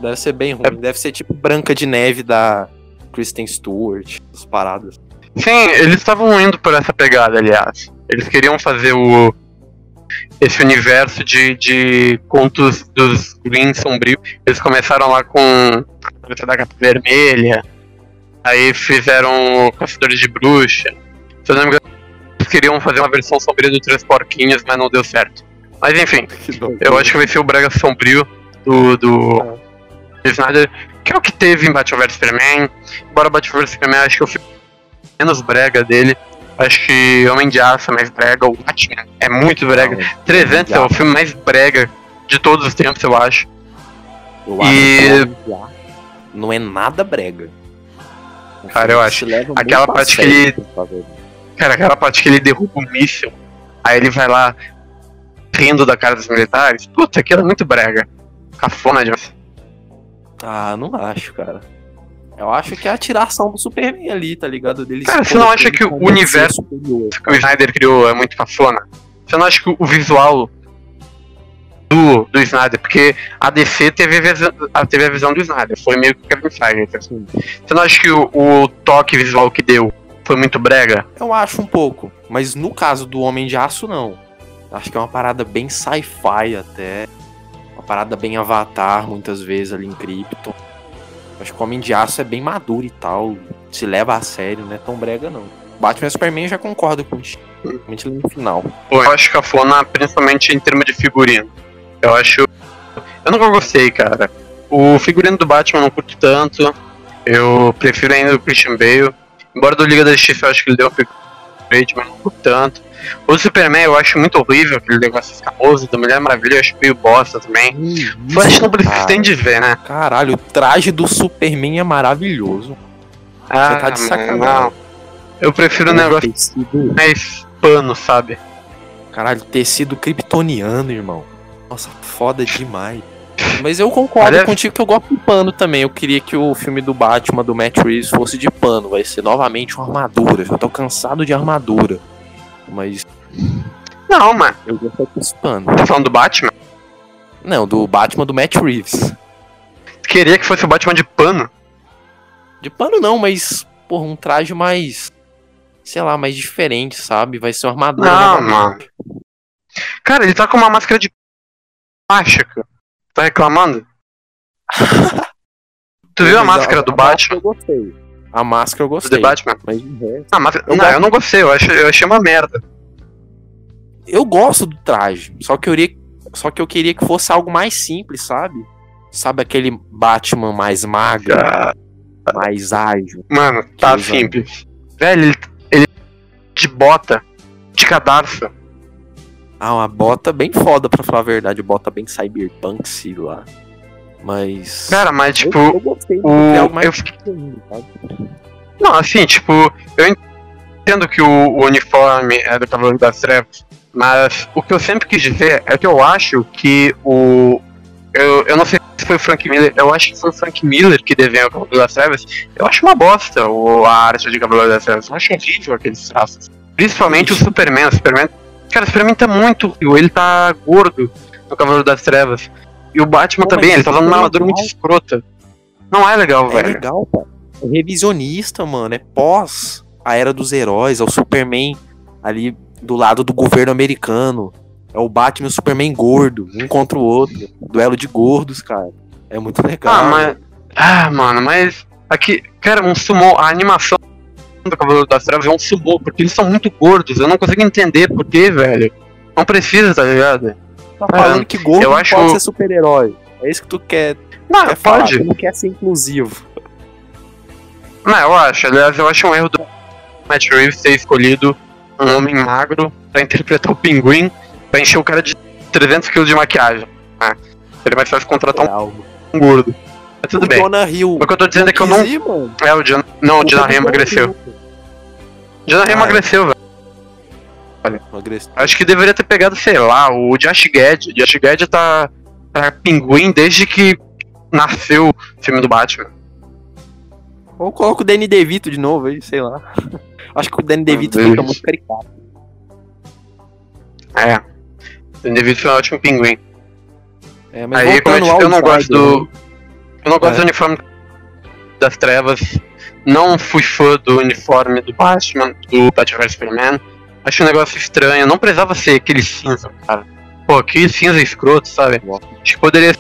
Deve ser bem ruim. Deve ser tipo Branca de Neve da Kristen Stewart, as paradas. Sim, eles estavam indo por essa pegada, aliás. Eles queriam fazer o esse universo de, de contos dos Green Sombrio. Eles começaram lá com da capa vermelha, aí fizeram Caçadores de Bruxa. Se eu não me engano, eles queriam fazer uma versão sombria do Três Porquinhos, mas não deu certo. Mas enfim, eu acho que vai ser o Brega Sombrio do, do Snyder, que é o que teve em Batman vs Superman. Embora Batman vs Superman, acho que eu fico menos brega dele. Acho que Homem de Aço é mais brega. O Batman é muito brega. 300 é o filme mais brega de todos os tempos, eu acho. Eu E- acho não é nada brega. Um Cara, eu acho. Aquela parte que ele-. Cara, aquela parte que ele derruba o míssil, aí ele vai lá rindo da cara dos militares. Puta, aquilo é muito brega. Cafona demais. Ah, não acho, cara. Eu acho que é a tiração do Superman ali, tá ligado? Dele Cara, você não acha que o universo superior. que o Snyder criou é muito cafona? Você não acha que o visual do, do Snyder, porque a DC teve a, visão, a- teve a visão do Snyder, foi meio que o Kevin Feige. assim. Você não acha que o, o toque visual que deu foi muito brega? Eu acho um pouco, mas no caso do Homem de Aço, não. Acho que é uma parada bem sci-fi até. Uma parada bem avatar, muitas vezes ali em Krypton. Acho que o Homem de Aço é bem maduro e tal. Se leva a sério, não é tão brega, não. Batman e Superman já concordo com Principalmente ali no final. Pô, eu acho cafona, principalmente em termos de figurino. Eu acho. Eu nunca gostei, cara. O figurino do Batman eu não curto tanto. Eu prefiro ainda o Christian Bale. Embora do Liga da Justiça eu acho que ele deu um upgrade, mas não curto tanto. O Superman eu acho muito horrível, aquele negócio escamoso. Da Mulher Maravilha eu acho meio bosta também. Flash não precisa tem de ver, né? Caralho, o traje do Superman é maravilhoso. Ah, tá de sacanagem. não. Eu prefiro um negócio Tecido, mais pano, sabe? caralho, tecido kryptoniano, irmão. Nossa, foda demais. Mas eu concordo Aliás- contigo que eu gosto de pano também. Eu queria que o filme do Batman do Matt Reeves fosse de pano. Vai ser novamente uma armadura. Já tô cansado de armadura. Mas Não, mano. eu gosto dos pano. Tá falando do Batman? Não, do Batman do Matt Reeves. Queria que fosse o Batman de pano. De pano não, mas, porra, um traje mais. Sei lá, mais diferente, sabe? Vai ser uma armadura. Não, mano. Cara, ele tá com uma máscara de plástica. Tá reclamando? tu viu a Mas máscara do Batman? eu gostei. A máscara eu Do gostei. The Batman? Mas. Ah, máscara... Eu não, gosto. eu não gostei, eu achei, eu achei uma merda. Eu gosto do traje, só que eu queria, só que eu queria que fosse algo mais simples, sabe? Sabe aquele Batman mais magro, Ah, mais ágil. mano, tá simples. Velho, ele, ele de bota, de cadarço. Ah, uma bota bem foda, pra falar a verdade, bota bem cyberpunk, sei lá. Mas. Cara, mas tipo, eu, eu gostei o- mais eu- sabe? Não, assim, tipo, eu entendo que o, o uniforme é do Cavaleiro das Trevas, mas o que eu sempre quis dizer é que eu acho que o. Eu, eu não sei se foi o Frank Miller, eu acho que foi o Frank Miller que desenhou o Cavaleiro das Trevas. Eu acho uma bosta o, a arte de Cavaleiro das Trevas. Eu acho horrível aqueles traços. Principalmente o Superman. O Superman. Cara, tá muito. Ele tá gordo no Cavaleiro das Trevas. E o Batman Pô, também, ele tá usando uma é armadura muito escrota. Não é legal, É velho. legal, pô. É revisionista, mano. É pós a era dos heróis. É o Superman ali do lado do governo americano. É o Batman e o Superman gordo, um contra o outro. Duelo de gordos, cara. É muito legal. Ah, mas. Ah, mano, mas. Aqui, cara, um sumô, a animação do Cavaleiro das Trevas é um sumô, porque eles são muito gordos. Eu não consigo entender por quê, velho. Não precisa, tá ligado? tá falando que gordo eu acho- pode ser super-herói. É isso que tu quer, Não, quer falar. pode. Tu não quer ser inclusivo. Não, eu acho. Aliás, eu acho um erro do Matt Reeves ter escolhido um homem magro pra interpretar o pinguim, pra encher o cara de 300 kg de maquiagem. Né? Seria mais fácil contratar algo. um gordo. Mas tudo o bem. Jonah Hill. O que eu tô dizendo é que eu não. ir. É, o John. Não, o Jonah Hill emagreceu. O Jonah Hill Ah, é. emagreceu, velho. Emagreceu. Acho que deveria ter pegado, sei lá, o Josh Gad. Josh Gad tá, tá pinguim desde que nasceu o filme do Batman. Ou coloca o Danny DeVito de novo aí, sei lá. Acho que o Danny DeVito fica muito caricato. É. Danny DeVito é um ótimo pinguim. É, mas Aí, como eu, disse, eu não gosto do. Eu não gosto É. do uniforme das trevas. Não fui fã do uniforme do Batman, do Batman Superman. Acho um negócio estranho. Não precisava ser aquele cinza, cara. Pô, que cinza escroto, sabe? Acho que poderia ser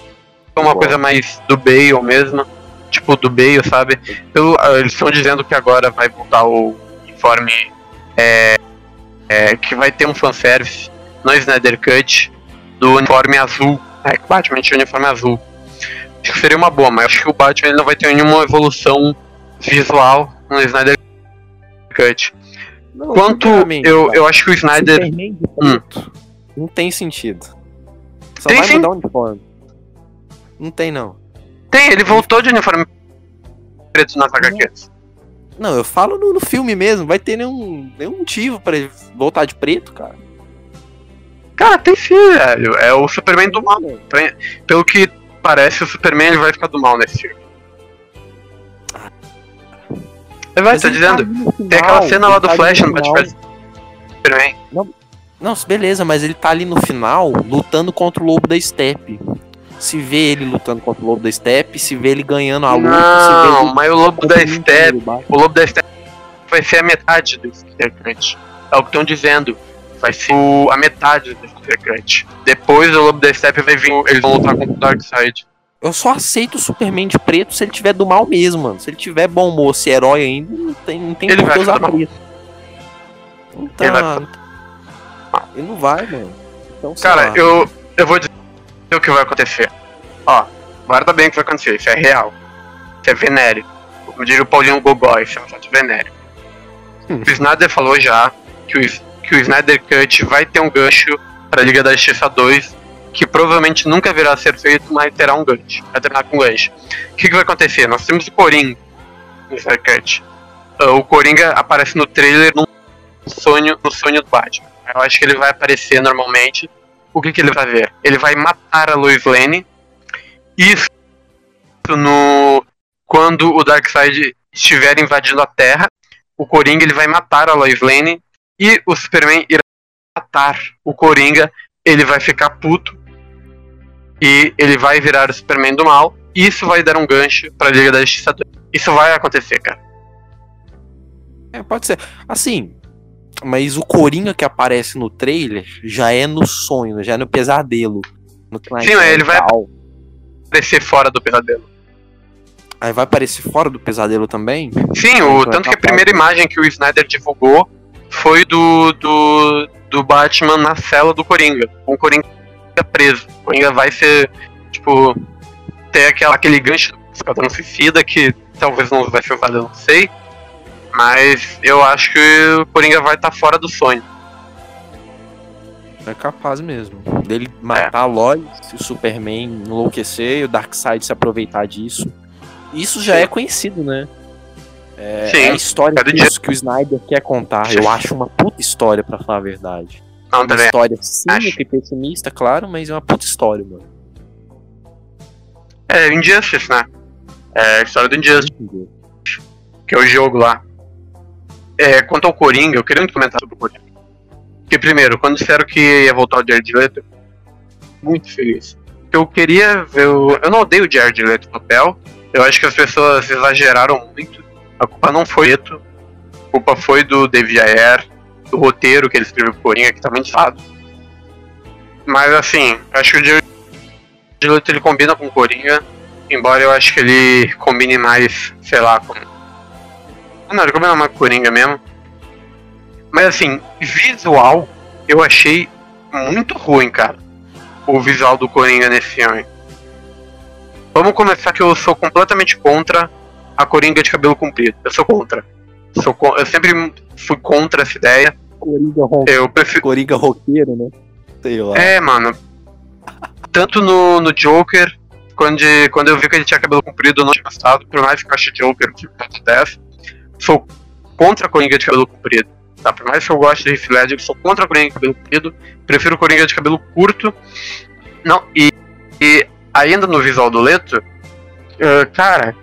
uma coisa mais do Bale mesmo. Tipo, do Bale, sabe? Eu- ah, eles estão dizendo que agora vai voltar o uniforme. É, é, que vai ter um fanservice no Snyder Cut do uniforme azul. É, que Batman tinha uniforme azul. Acho que seria uma boa, mas acho que o Batman não vai ter nenhuma evolução visual no Snyder Cut. Não, Quanto sinceramente, eu, eu acho que o Snyder. Superman preto não tem sentido. Só Tem vai sim. mudar o uniforme. Não tem, não. Tem, ele voltou de uniforme preto nas HQs. Não, eu falo no, no filme mesmo. Vai ter nenhum, nenhum motivo pra ele voltar de preto, cara. Cara, tem sim, velho. É o Superman do mal. Pelo que parece, o Superman ele vai ficar do mal nesse filme. Ele vai, Mas tá dizendo. no Tem aquela cena lá do tá Flash no no. Batman vs Superman. Não, beleza, mas ele tá ali no final lutando contra o Lobo da Steppe. Se vê ele lutando contra o Lobo da Steppe, se vê ele ganhando a luta, Não, mas o Lobo da Steppe. O Lobo da Steppe vai ser a metade do Cut. É o que estão dizendo. Vai ser o- a metade do Cut. Depois o Lobo da Steppe vai vir. Eles vão lutar contra o Darkseid. Eu só aceito o Superman de preto se ele tiver do mal mesmo, mano. Se ele tiver bom moço e herói ainda, não tem, não tem Ele por que usar preto. Não tá. Ele vai Ele não vai, mano. Então, Cara, lá. eu, eu vou dizer o que vai acontecer. Ó, guarda bem o que vai acontecer. Isso é real. Isso é venéreo. Como diria o Paulinho Gogói, isso é um fato venéreo. Hum. O Snyder falou já que o, que o Snyder Cut vai ter um gancho pra Liga da Justiça 2, que provavelmente nunca virá a ser feito, mas terá um gancho. Vai terminar com um gancho. O que, que vai acontecer? Nós temos o Coringa no Snyder Cut. Ah, o Coringa aparece no trailer num sonho, no sonho do Batman. Eu acho que ele vai aparecer normalmente. O que, que ele vai fazer? Ele vai matar a Lois Lane. Isso no quando o Darkseid estiver invadindo a Terra, o Coringa ele vai matar a Lois Lane e o Superman irá matar o Coringa. Ele vai ficar puto e ele vai virar o Superman do mal. E isso vai dar um gancho pra Liga da Justiça 2. Isso vai acontecer, cara. É, pode ser. Assim, mas o Coringa que aparece no trailer já é no sonho, já é no pesadelo. No Sim, mas ele vai-. Aparecer fora do pesadelo. Aí vai aparecer fora do pesadelo também? Sim, o, Então é tanto que a primeira imagem que o Snyder divulgou foi do, do, do Batman na cela do Coringa, com o Coringa preso. O Coringa vai ser, tipo, ter aquela, aquele gancho do Esquadrão Suicida que talvez não vai ser usado, eu não sei. Mas eu acho que o Coringa vai estar fora do sonho. É capaz mesmo. Dele matar a Lois, o Superman enlouquecer e o Darkseid se aproveitar disso. Isso já Sim. é conhecido, né? É, Sim, é a história que, dia. os- que o Snyder quer contar. Eu acho uma puta história, pra falar a verdade. Não, Uma também. história cínica e pessimista, claro, mas é uma puta história, mano. É Injustice, né? É a história do Injustice. que é o jogo lá. É, quanto ao Coringa, eu queria muito comentar sobre o Coringa. Porque, primeiro, quando disseram que ia voltar o Jared Leto, muito feliz. Eu queria ver. O... Eu não odeio o Jared Leto no papel. Eu acho que as pessoas exageraram muito. A culpa não foi Leto. A culpa foi do David Ayer, do roteiro que ele escreveu pro Coringa, que tá muito. Mas, assim, acho que o Jared Leto ele combina com o Coringa. Embora eu acho que ele combine mais, sei lá, com. Ah, Não, ele combina mais com o Coringa mesmo. Mas assim, visual, eu achei muito ruim, cara. O visual do Coringa nesse filme. Vamos começar que eu sou completamente contra a Coringa de cabelo comprido. Eu sou contra. Sou eu sempre fui contra essa ideia. Coringa. Eu prefiro. Coringa roqueiro, né? Sei lá. É, mano. Tanto no, no Joker, quando, quando eu vi que ele tinha cabelo comprido, eu não tinha gostado. Por mais que eu ache Joker nota 10. Sou contra a Coringa de cabelo comprido. Tá? Por mais que eu goste de Heath Ledger, sou contra a Coringa de cabelo comprido. Prefiro Coringa de cabelo curto. Não, e, e ainda no visual do Leto, eh, cara,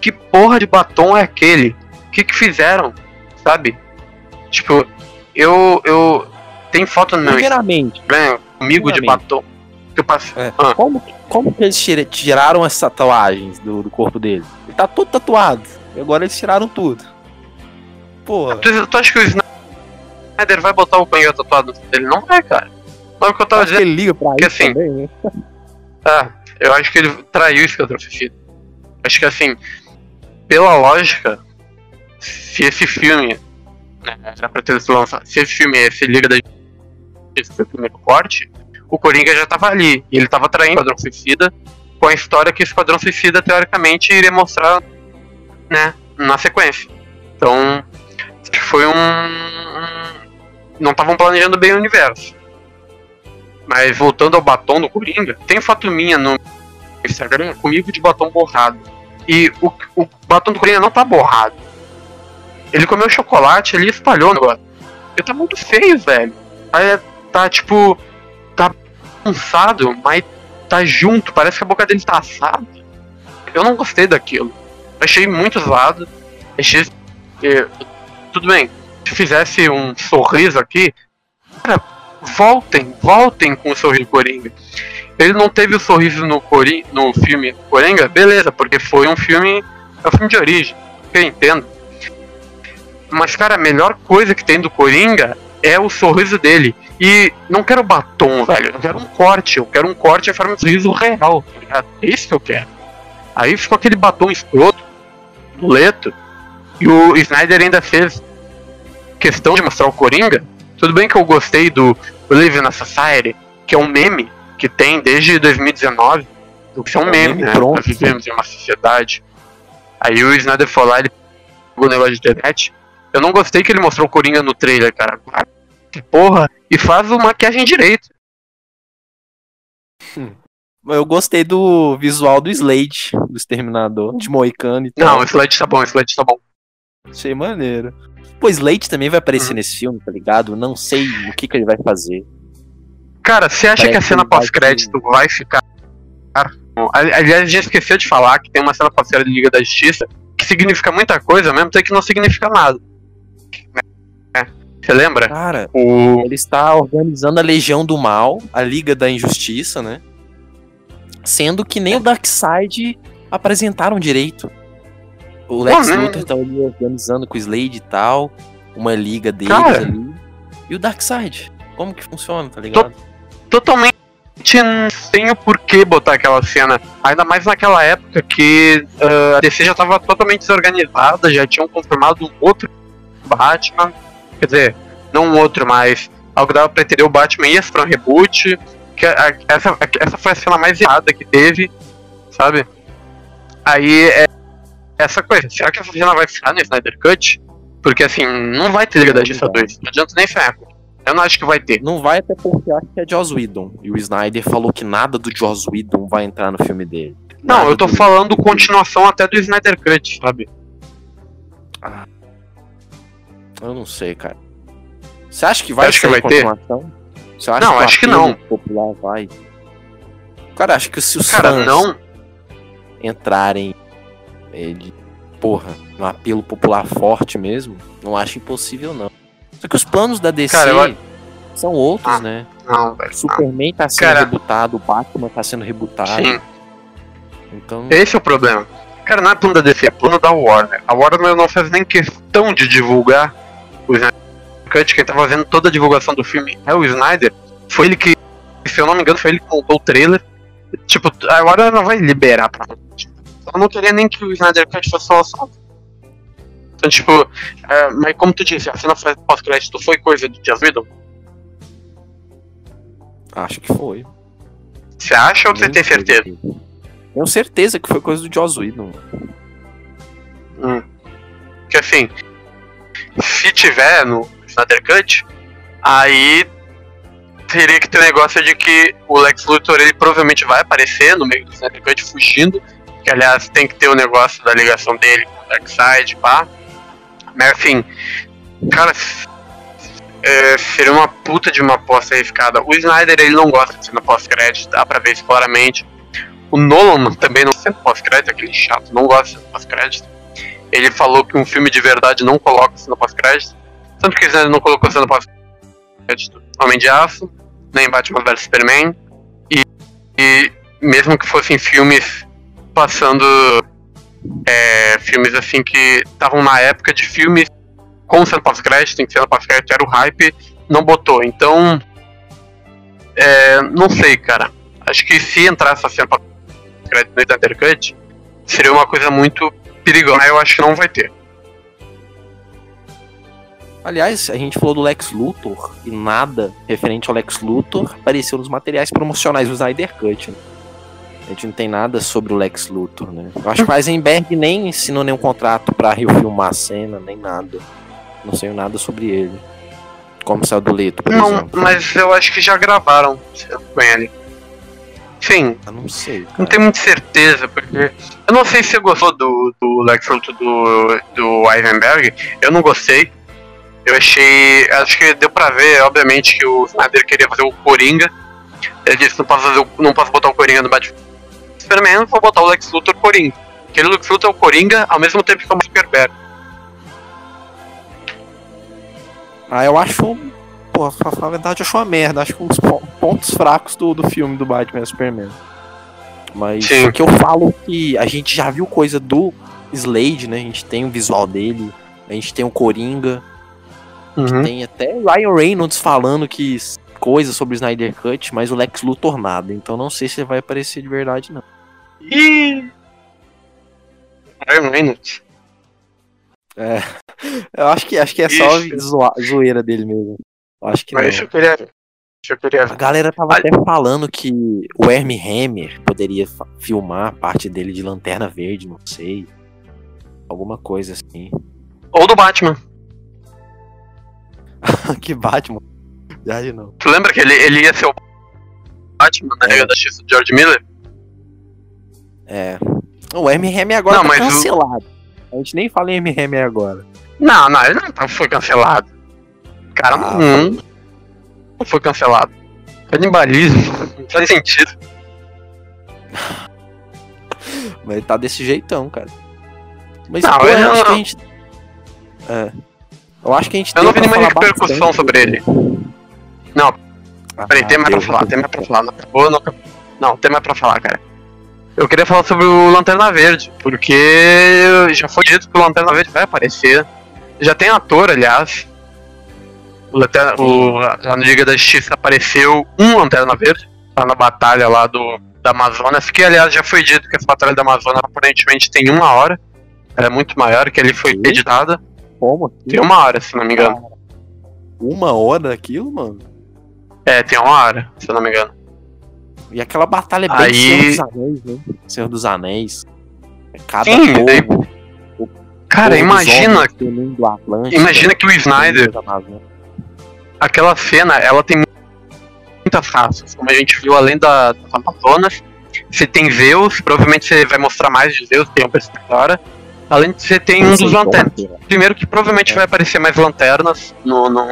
que porra de batom é aquele? O que que fizeram? Sabe? Tipo, eu, eu, Tem foto no meu Primeiramente, Instagram comigo de batom. Que eu passo. É. Ah. como, como que eles tira- tiraram essas tatuagens do, do corpo dele? Ele tá todo tatuado. E agora eles tiraram tudo. Porra. Tu, tu acha que o Snyder vai botar o Coringa tatuado dele? Não vai, cara. Mas o que eu tava Acho que dizendo. ele liga pra que isso assim, também, né? Ah, eu acho que ele traiu o Esquadrão Suicida. Acho que assim, pela lógica, se esse filme né, era pra ter sido lançado, se esse filme esse Liga da Justiça foi o primeiro corte, o Coringa já tava ali. E ele tava traindo o Esquadrão Suicida com a história que o Esquadrão Suicida, teoricamente, iria mostrar né, na sequência. Então, foi um. um- Não estavam planejando bem o universo. Mas voltando ao batom do Coringa, tem foto minha no Instagram comigo de batom borrado. E o, o batom do Coringa não tá borrado. Ele comeu chocolate, ele espalhou o negócio. Ele tá muito feio, velho. Aí tá tipo. tá bagunçado, mas tá junto, parece que a boca dele tá assada. Eu não gostei daquilo. Achei muito zoado. Achei. tudo bem, se fizesse um sorriso aqui, cara, voltem, voltem com o sorriso Coringa. Ele não teve o sorriso no, Cori no filme Coringa, beleza, porque foi um filme. É um filme de origem, eu entendo. Mas, cara, a melhor coisa que tem do Coringa é o sorriso dele. E não quero batom, velho. Eu quero um corte. Eu quero um corte em forma de sorriso real. tá ligado? É isso que eu quero. Aí ficou aquele batom escroto, boleto. E o Snyder ainda fez questão de mostrar o Coringa. Tudo bem que eu gostei do Live na Society, que é um meme que tem desde 2019. Do que é um É meme, meme né? pronto. Nós vivemos em uma sociedade. Aí o Snyder foi lá, ele pegou o negócio de internet. Eu não gostei que ele mostrou o Coringa no trailer, cara. Que Porra, e faz o maquiagem direito. Eu gostei do visual do Slade, do Exterminador, de Moicano e tal. Não, esse LED tá bom, esse LED tá bom. Achei maneiro. Pô, Slade também vai aparecer Uhum. nesse filme, tá ligado? Não sei o que, que ele vai fazer. Cara, você acha Parece que a cena que vai pós-crédito vai ficar. Ali- Aliás, a gente esqueceu de falar que tem uma cena pós-crédito de Liga da Justiça que significa muita coisa, mesmo tempo que não significa nada. Você lembra? Cara, O. ele está organizando a Legião do Mal, a Liga da Injustiça, né? Sendo que nem o Darkseid apresentaram direito. O Lex né? Luthor tá ali organizando com o Slade e tal, uma liga deles Cara. ali. E o Darkseid? Como que funciona, tá ligado? Totalmente sem o porquê botar aquela cena. Ainda mais naquela época que ah, a DC já tava totalmente desorganizada, já tinham confirmado um outro Batman. Quer dizer, não um outro, mas algo dava pra entender o Batman ia pra um reboot. Que a- a- essa, a- essa foi a cena mais errada que teve, sabe? Aí é essa coisa. Será que essa cena vai ficar no Snyder Cut? Porque assim, não vai ter Liga da Justiça 2. Não adianta nem sonhar. Eu não acho que vai ter. Não vai até porque acho que é Joss Whedon. E o Snyder falou que nada do Joss Whedon vai entrar no filme dele. Não, Nada eu tô do- falando continuação até do Snyder Cut, sabe? Eu não sei, cara. Você acha que vai Acho que vai ter? Você acha Não, o acho que não. popular vai? Cara, acho que se os Cara, fãs não. entrarem ele, porra, no apelo popular forte mesmo, não acho impossível não. Só que os planos da DC Cara, eu- são outros, Ah, né? Não, velho. Superman tá sendo Cara. rebutado, o Batman tá sendo rebutado. Sim, Então, esse é o problema. Cara, não é plano da DC, é plano da Warner. A Warner não faz nem questão de divulgar o Snyder Cut. Quem tá fazendo toda a divulgação do filme é o Snyder. Foi ele que, se eu não me engano, foi ele que montou o trailer. Tipo, a Warner não vai liberar pra Eu não queria nem que o Snyder Cut fosse lançado. Então, tipo, é, mas como tu disse, a cena pós-crédito foi coisa do Joss Whedon? acho que foi. Você acha ou você tem certeza? daqui. Tenho certeza que foi coisa do Joss Whedon. Hum. Que assim, se tiver no Snyder Cut, aí teria que ter um negócio de que o Lex Luthor ele provavelmente vai aparecer no meio do Snyder Cut fugindo. Que aliás tem que ter o negócio da ligação dele com o Darkseid, pá. Mas assim, cara, é, seria uma puta de uma aposta arriscada. O Snyder ele não gosta de cena pós-crédito, dá pra ver isso claramente. O Nolan também não cena pós-crédito, é aquele chato, não gosta de pós-crédito. Ele falou que um filme de verdade não coloca cena pós-crédito. Tanto que Snyder não colocou cena pós-crédito crédito Homem de Aço, nem Batman vs Superman, e, e mesmo que fossem filmes passando é, filmes assim que estavam na época de filmes com cena pós-crédito, em cena pós-crédito era o hype, não botou. Então, é, não sei, cara. Acho que se entrar essa cena pós-crédito no Snyder seria uma coisa muito perigosa. Eu acho que não vai ter. Aliás, a gente falou do Lex Luthor e nada referente ao Lex Luthor apareceu nos materiais promocionais do Snyder Cut. Né? A gente não tem nada sobre o Lex Luthor, né? Eu acho que o Eisenberg nem ensinou nenhum contrato pra refilmar a cena, nem nada. Não sei nada sobre ele. Como saiu do Leto, por não, exemplo. mas eu acho que já gravaram com ele. Sim. Eu não sei. Cara. Não tenho muita certeza, porque. Eu não sei se você gostou do, do Lex Luthor do, do Eisenberg. Eu não gostei. Eu achei. Acho que deu pra ver, obviamente, que o Snyder queria fazer o Coringa. Ele disse: não posso, fazer o, não posso botar o Coringa no Batman. Superman, vou botar o Lex Luthor Coringa. Aquele Lex Luthor é o Coringa ao mesmo tempo que é o Superman. Ah, eu acho. Pô, pra falar a verdade, eu acho uma merda. Acho que um dos pontos fracos do, do filme do Batman e Superman. Mas Sim. o que eu falo que a gente já viu coisa do Slade, né? A gente tem o visual dele, a gente tem o Coringa, Uhum. tem até Ryan Reynolds falando que coisas sobre o Snyder Cut, mas o Lex Luthor nada. Então não sei se vai aparecer de verdade, não. Ih! Ryan Reynolds. É, eu acho que, acho que é só Ixi. zoa- zoeira dele mesmo. Acho que não. Mas isso eu queria ver. Isso eu queria A galera tava Olha- até falando que o Hermie Hammer poderia filmar a parte dele de Lanterna Verde, não sei. Alguma coisa assim. Ou do Batman. que Batman. Verdade não. Tu lembra que ele, ele ia ser o Batman na É. Liga da Justiça do George Miller? É. O Hammer agora Não, tá mas o- cancelado. A gente nem fala em Hammer agora. Não, não, ele não tá- foi cancelado. Cara, Ah, não, não foi cancelado. Canibalismo, não faz sentido. Mas ele tá desse jeitão, cara. Mas Não, pô, eu não- acho que a gente. É. Eu acho que a gente Eu não vi nenhuma repercussão sobre ele. Não, Ah, Peraí, tem mais pra deu. falar, tem mais pra falar. Não, não, não, tem mais pra falar, cara. Eu queria falar sobre o Lanterna Verde, porque já foi dito que o Lanterna Verde vai aparecer. Já tem ator, aliás. O Lanterna, o, no Liga da Justiça apareceu um Lanterna Verde, lá na batalha lá do, da Amazonas, que aliás já foi dito que essa batalha da Amazonas aparentemente tem uma hora. Ela é muito maior, que ele foi editada. Como? assim? Tem uma hora, se não me engano. Uma hora daquilo, mano? É, tem uma hora, se não me engano. E aquela batalha é bem Aí- Senhor dos Anéis, né? Senhor dos Anéis. É Cada Sim, povo, daí- Cara, imagina, Atlântico, imagina que o Snyder. Aquela cena, ela tem muitas raças. Como a gente viu, além da, das Amazonas, você tem Zeus, provavelmente você vai mostrar mais de Zeus, tem um personagem agora. Além de você tem um dos bom, lanternas. cara. Primeiro que provavelmente É. vai aparecer mais lanternas no, no-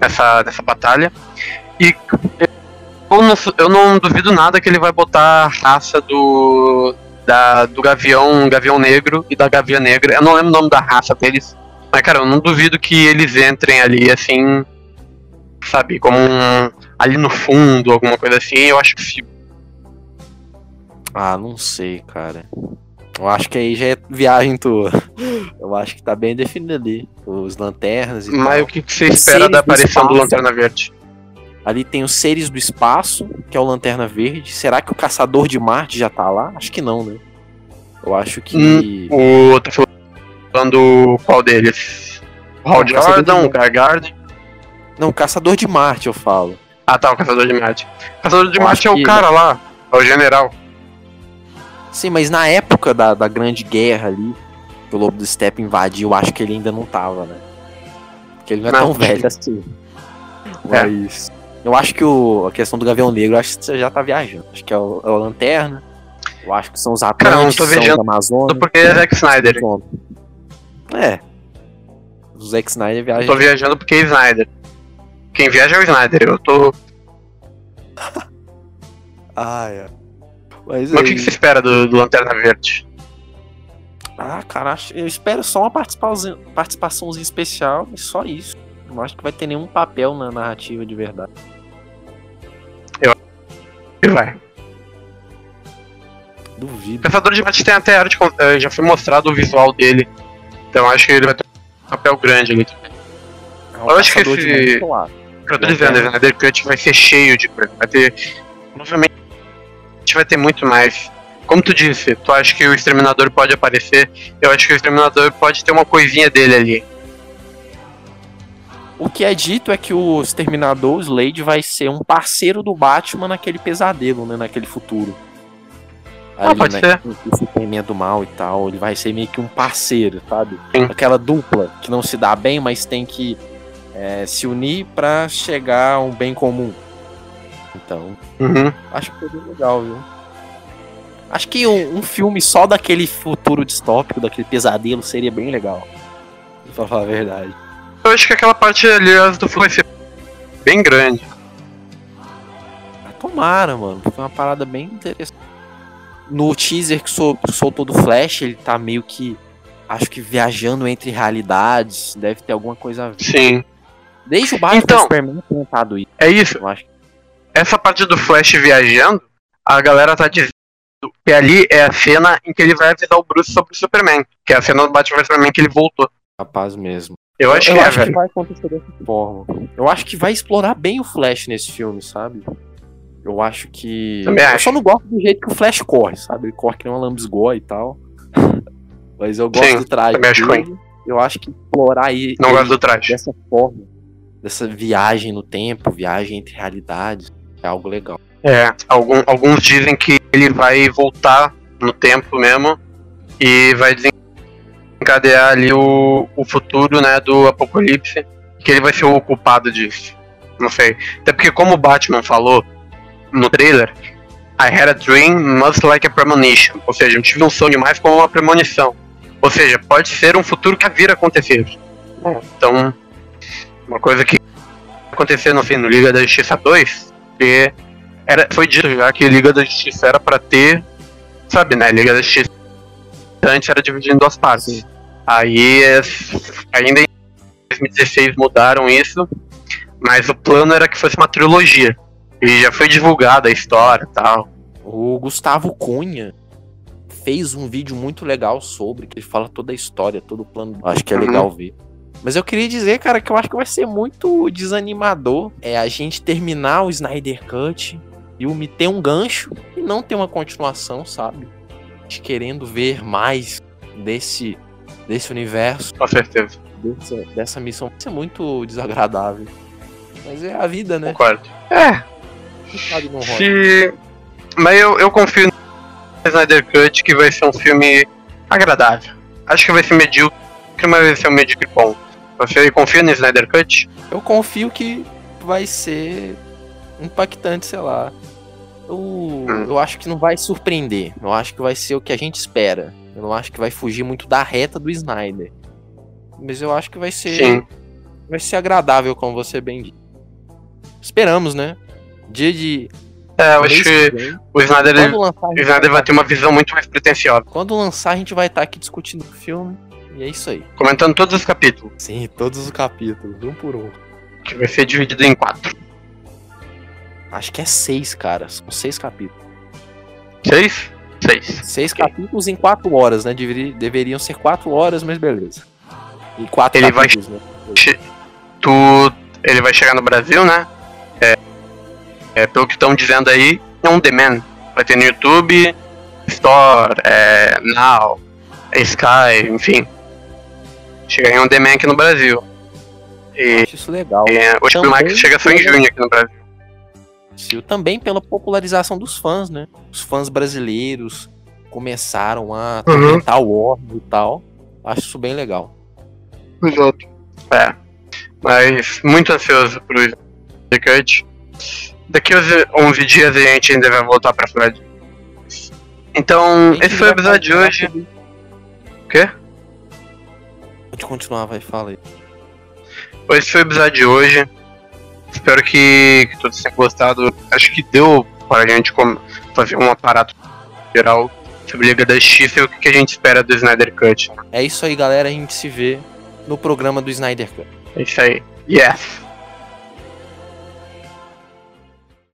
nessa, nessa batalha. E eu não, eu não duvido nada que ele vai botar a raça do. Da, do Gavião, Gavião Negro e da Gavia Negra. Eu não lembro o nome da raça deles. Mas, cara, eu não duvido que eles entrem ali assim. Sabe, como um. Ali no fundo, alguma coisa assim. Eu acho que Ah, não sei, cara. Eu acho que aí já é viagem tua. Eu acho que tá bem definido ali. Os lanternas e Mas tal. o que, que você Os espera da do aparição do espaço. Lanterna Verde? Ali tem os seres do espaço, que é o Lanterna Verde. Será que o Caçador de Marte já tá lá? Acho que não, né? Eu acho que. O. Tá falando qual deles? O Hal Jordan, o Gargard. Não, o Caçador de Marte, eu falo. Ah tá, o Caçador de Marte. O Caçador de Eu Marte é o que- cara lá, é o general. Sim, mas na época da, da Grande Guerra ali, que o Lobo do Steppe invadiu, eu acho que ele ainda não tava, né? Porque ele não é Não. tão velho assim. É. Mas. Eu acho que o, a questão do Gavião Negro, eu acho que você já tá viajando. Acho que é o, é o Lanterna. Eu acho que são os Cara, eu não tô viajando Amazonas. Porque é Zack Snyder. É. O Zack Snyder Eu viaja. tô viajando porque é Snyder. Quem viaja é o Snyder. Eu tô. Ah, é. Mas, Mas o que, aí- que você espera do, do Lanterna Verde? Ah, cara, eu espero só uma participação, participaçãozinha especial e só isso. Não acho que vai ter nenhum papel na narrativa de verdade. E vai. Duvido. Pensador de Marte tem até arte, eh, já foi mostrado o visual dele. Então acho que ele vai ter um papel grande ali. É um Eu acho que esse- eu tô dizendo, o Snyder Cut vai ser cheio de coisa. Vai ter. Provavelmente vai ter muito mais. Como tu disse, tu acha que o Exterminador pode aparecer? Eu acho que o Exterminador pode ter uma coisinha dele ali. O que é dito é que o Exterminador, o Slade, vai ser um parceiro do Batman naquele pesadelo, né? Naquele futuro. Ah, pode né, ser. O Superman do mal e tal. Ele vai ser meio que um parceiro, sabe? Sim. Aquela dupla que não se dá bem, mas tem que é, se unir pra chegar a um bem comum. Então, Uhum. acho que foi bem legal, viu? Acho que um, um filme só daquele futuro distópico, daquele pesadelo, seria bem legal. Pra falar a verdade. Eu acho que aquela parte ali do filme vai ser bem grande. Ah, Tomara, mano. Foi uma parada bem interessante. No teaser que sol- soltou do Flash, ele tá meio que. Acho que viajando entre realidades. Deve ter alguma coisa a ver. Sim. Desde o Batman Então. e Superman tem tentado isso. É isso. Eu acho Essa parte do Flash viajando, a galera tá dizendo que ali é a cena em que ele vai avisar o Bruce sobre o Superman. Que é a cena do Batman vs Superman que ele voltou. capaz mesmo. Eu acho eu que é, acho que velho. vai acontecer dessa forma. Eu acho que vai explorar bem o Flash nesse filme, sabe? Eu acho que. Também eu acho. só não gosto do jeito que o Flash corre, sabe? Ele corre que nem uma lambisgoa e tal. Mas eu gosto Sim, do traje. também acho dele. Eu acho que explorar aí Não gosto do traje. dessa forma, dessa viagem no tempo, viagem entre realidades, é algo legal. É, algum- alguns dizem que ele vai voltar no tempo mesmo e vai desencadear ali o, o futuro, né, do apocalipse, que ele vai ser o culpado disso. Não sei. Até porque como o Batman falou no trailer, I had a dream much like a premonition. Ou seja, eu tive um sonho mais como uma premonição. Ou seja, pode ser um futuro que vir a acontecer. Então, uma coisa que acontecer no fim no Liga da Justiça 2, que era, foi dito já que Liga da Justiça era pra ter, sabe, né? Liga da Justiça antes era dividido em duas partes. Aí, ainda em 2016 mudaram isso, mas o plano era que fosse uma trilogia. E já foi divulgada a história e tal. O Gustavo Cunha fez um vídeo muito legal sobre, que ele fala toda a história, todo o plano. Acho que é Uhum. legal ver. Mas eu queria dizer, cara, que eu acho que vai ser muito desanimador é a gente terminar o Snyder Cut e o me ter um gancho e não ter uma continuação, sabe? A gente querendo ver mais desse, desse universo, Com certeza, dessa, dessa missão. Isso é muito desagradável. Mas é a vida, né? concordo. É, Não rola. se... Mas eu, eu confio no Snyder Cut que vai ser um filme agradável. Acho que vai ser medíocre, mas vai ser um medíocre bom. Você confia no Snyder Cut? Eu confio que vai ser impactante, sei lá. Eu, Hum. eu acho que não vai surpreender. Eu acho que vai ser o que a gente espera. Eu não acho que vai fugir muito da reta do Snyder. Mas eu acho que vai ser, Sim. vai ser agradável, como você bem disse. Esperamos, né? Dia de. É, eu acho que vem. o Snyder, lançar, o Snyder vai tá- ter uma visão muito mais pretensiosa. Quando lançar, a gente vai estar aqui discutindo o filme. E é isso aí. Comentando todos os capítulos, Sim, todos os capítulos, um por um. que vai ser dividido em quatro. Acho que é seis, cara. São seis capítulos. Seis? Seis. Seis capítulos em quatro horas, né? Deveri- deveriam ser quatro horas, mas beleza. E quatro Ele vai- capítulos, né? Tu, ele vai chegar no Brasil, né? É, pelo que estão dizendo aí, é um demand. Vai ter no YouTube, Store, é, Now, Sky, enfim. Chegar em um demand aqui no Brasil. E, Acho isso legal. e o HBO Max chega só em junho aqui no Brasil. Também pela popularização dos fãs, né? Os fãs brasileiros começaram a Uhum. comentar o Warner e tal. Acho isso bem legal. Exato. É. Mas muito ansioso pro Snyder Cut. Daqui uns 11 dias a gente ainda vai voltar pra falar disso. Então, esse foi o episódio de hoje. O quê? Pode continuar, vai, fala aí. Esse foi o episódio de hoje. Espero que, que todos tenham gostado. Acho que deu para a gente fazer um aparato geral sobre a Liga da Justiça e o que que a gente espera do Snyder Cut. É isso aí, galera. A gente se vê no programa do Snyder Cut. É isso aí. Yes.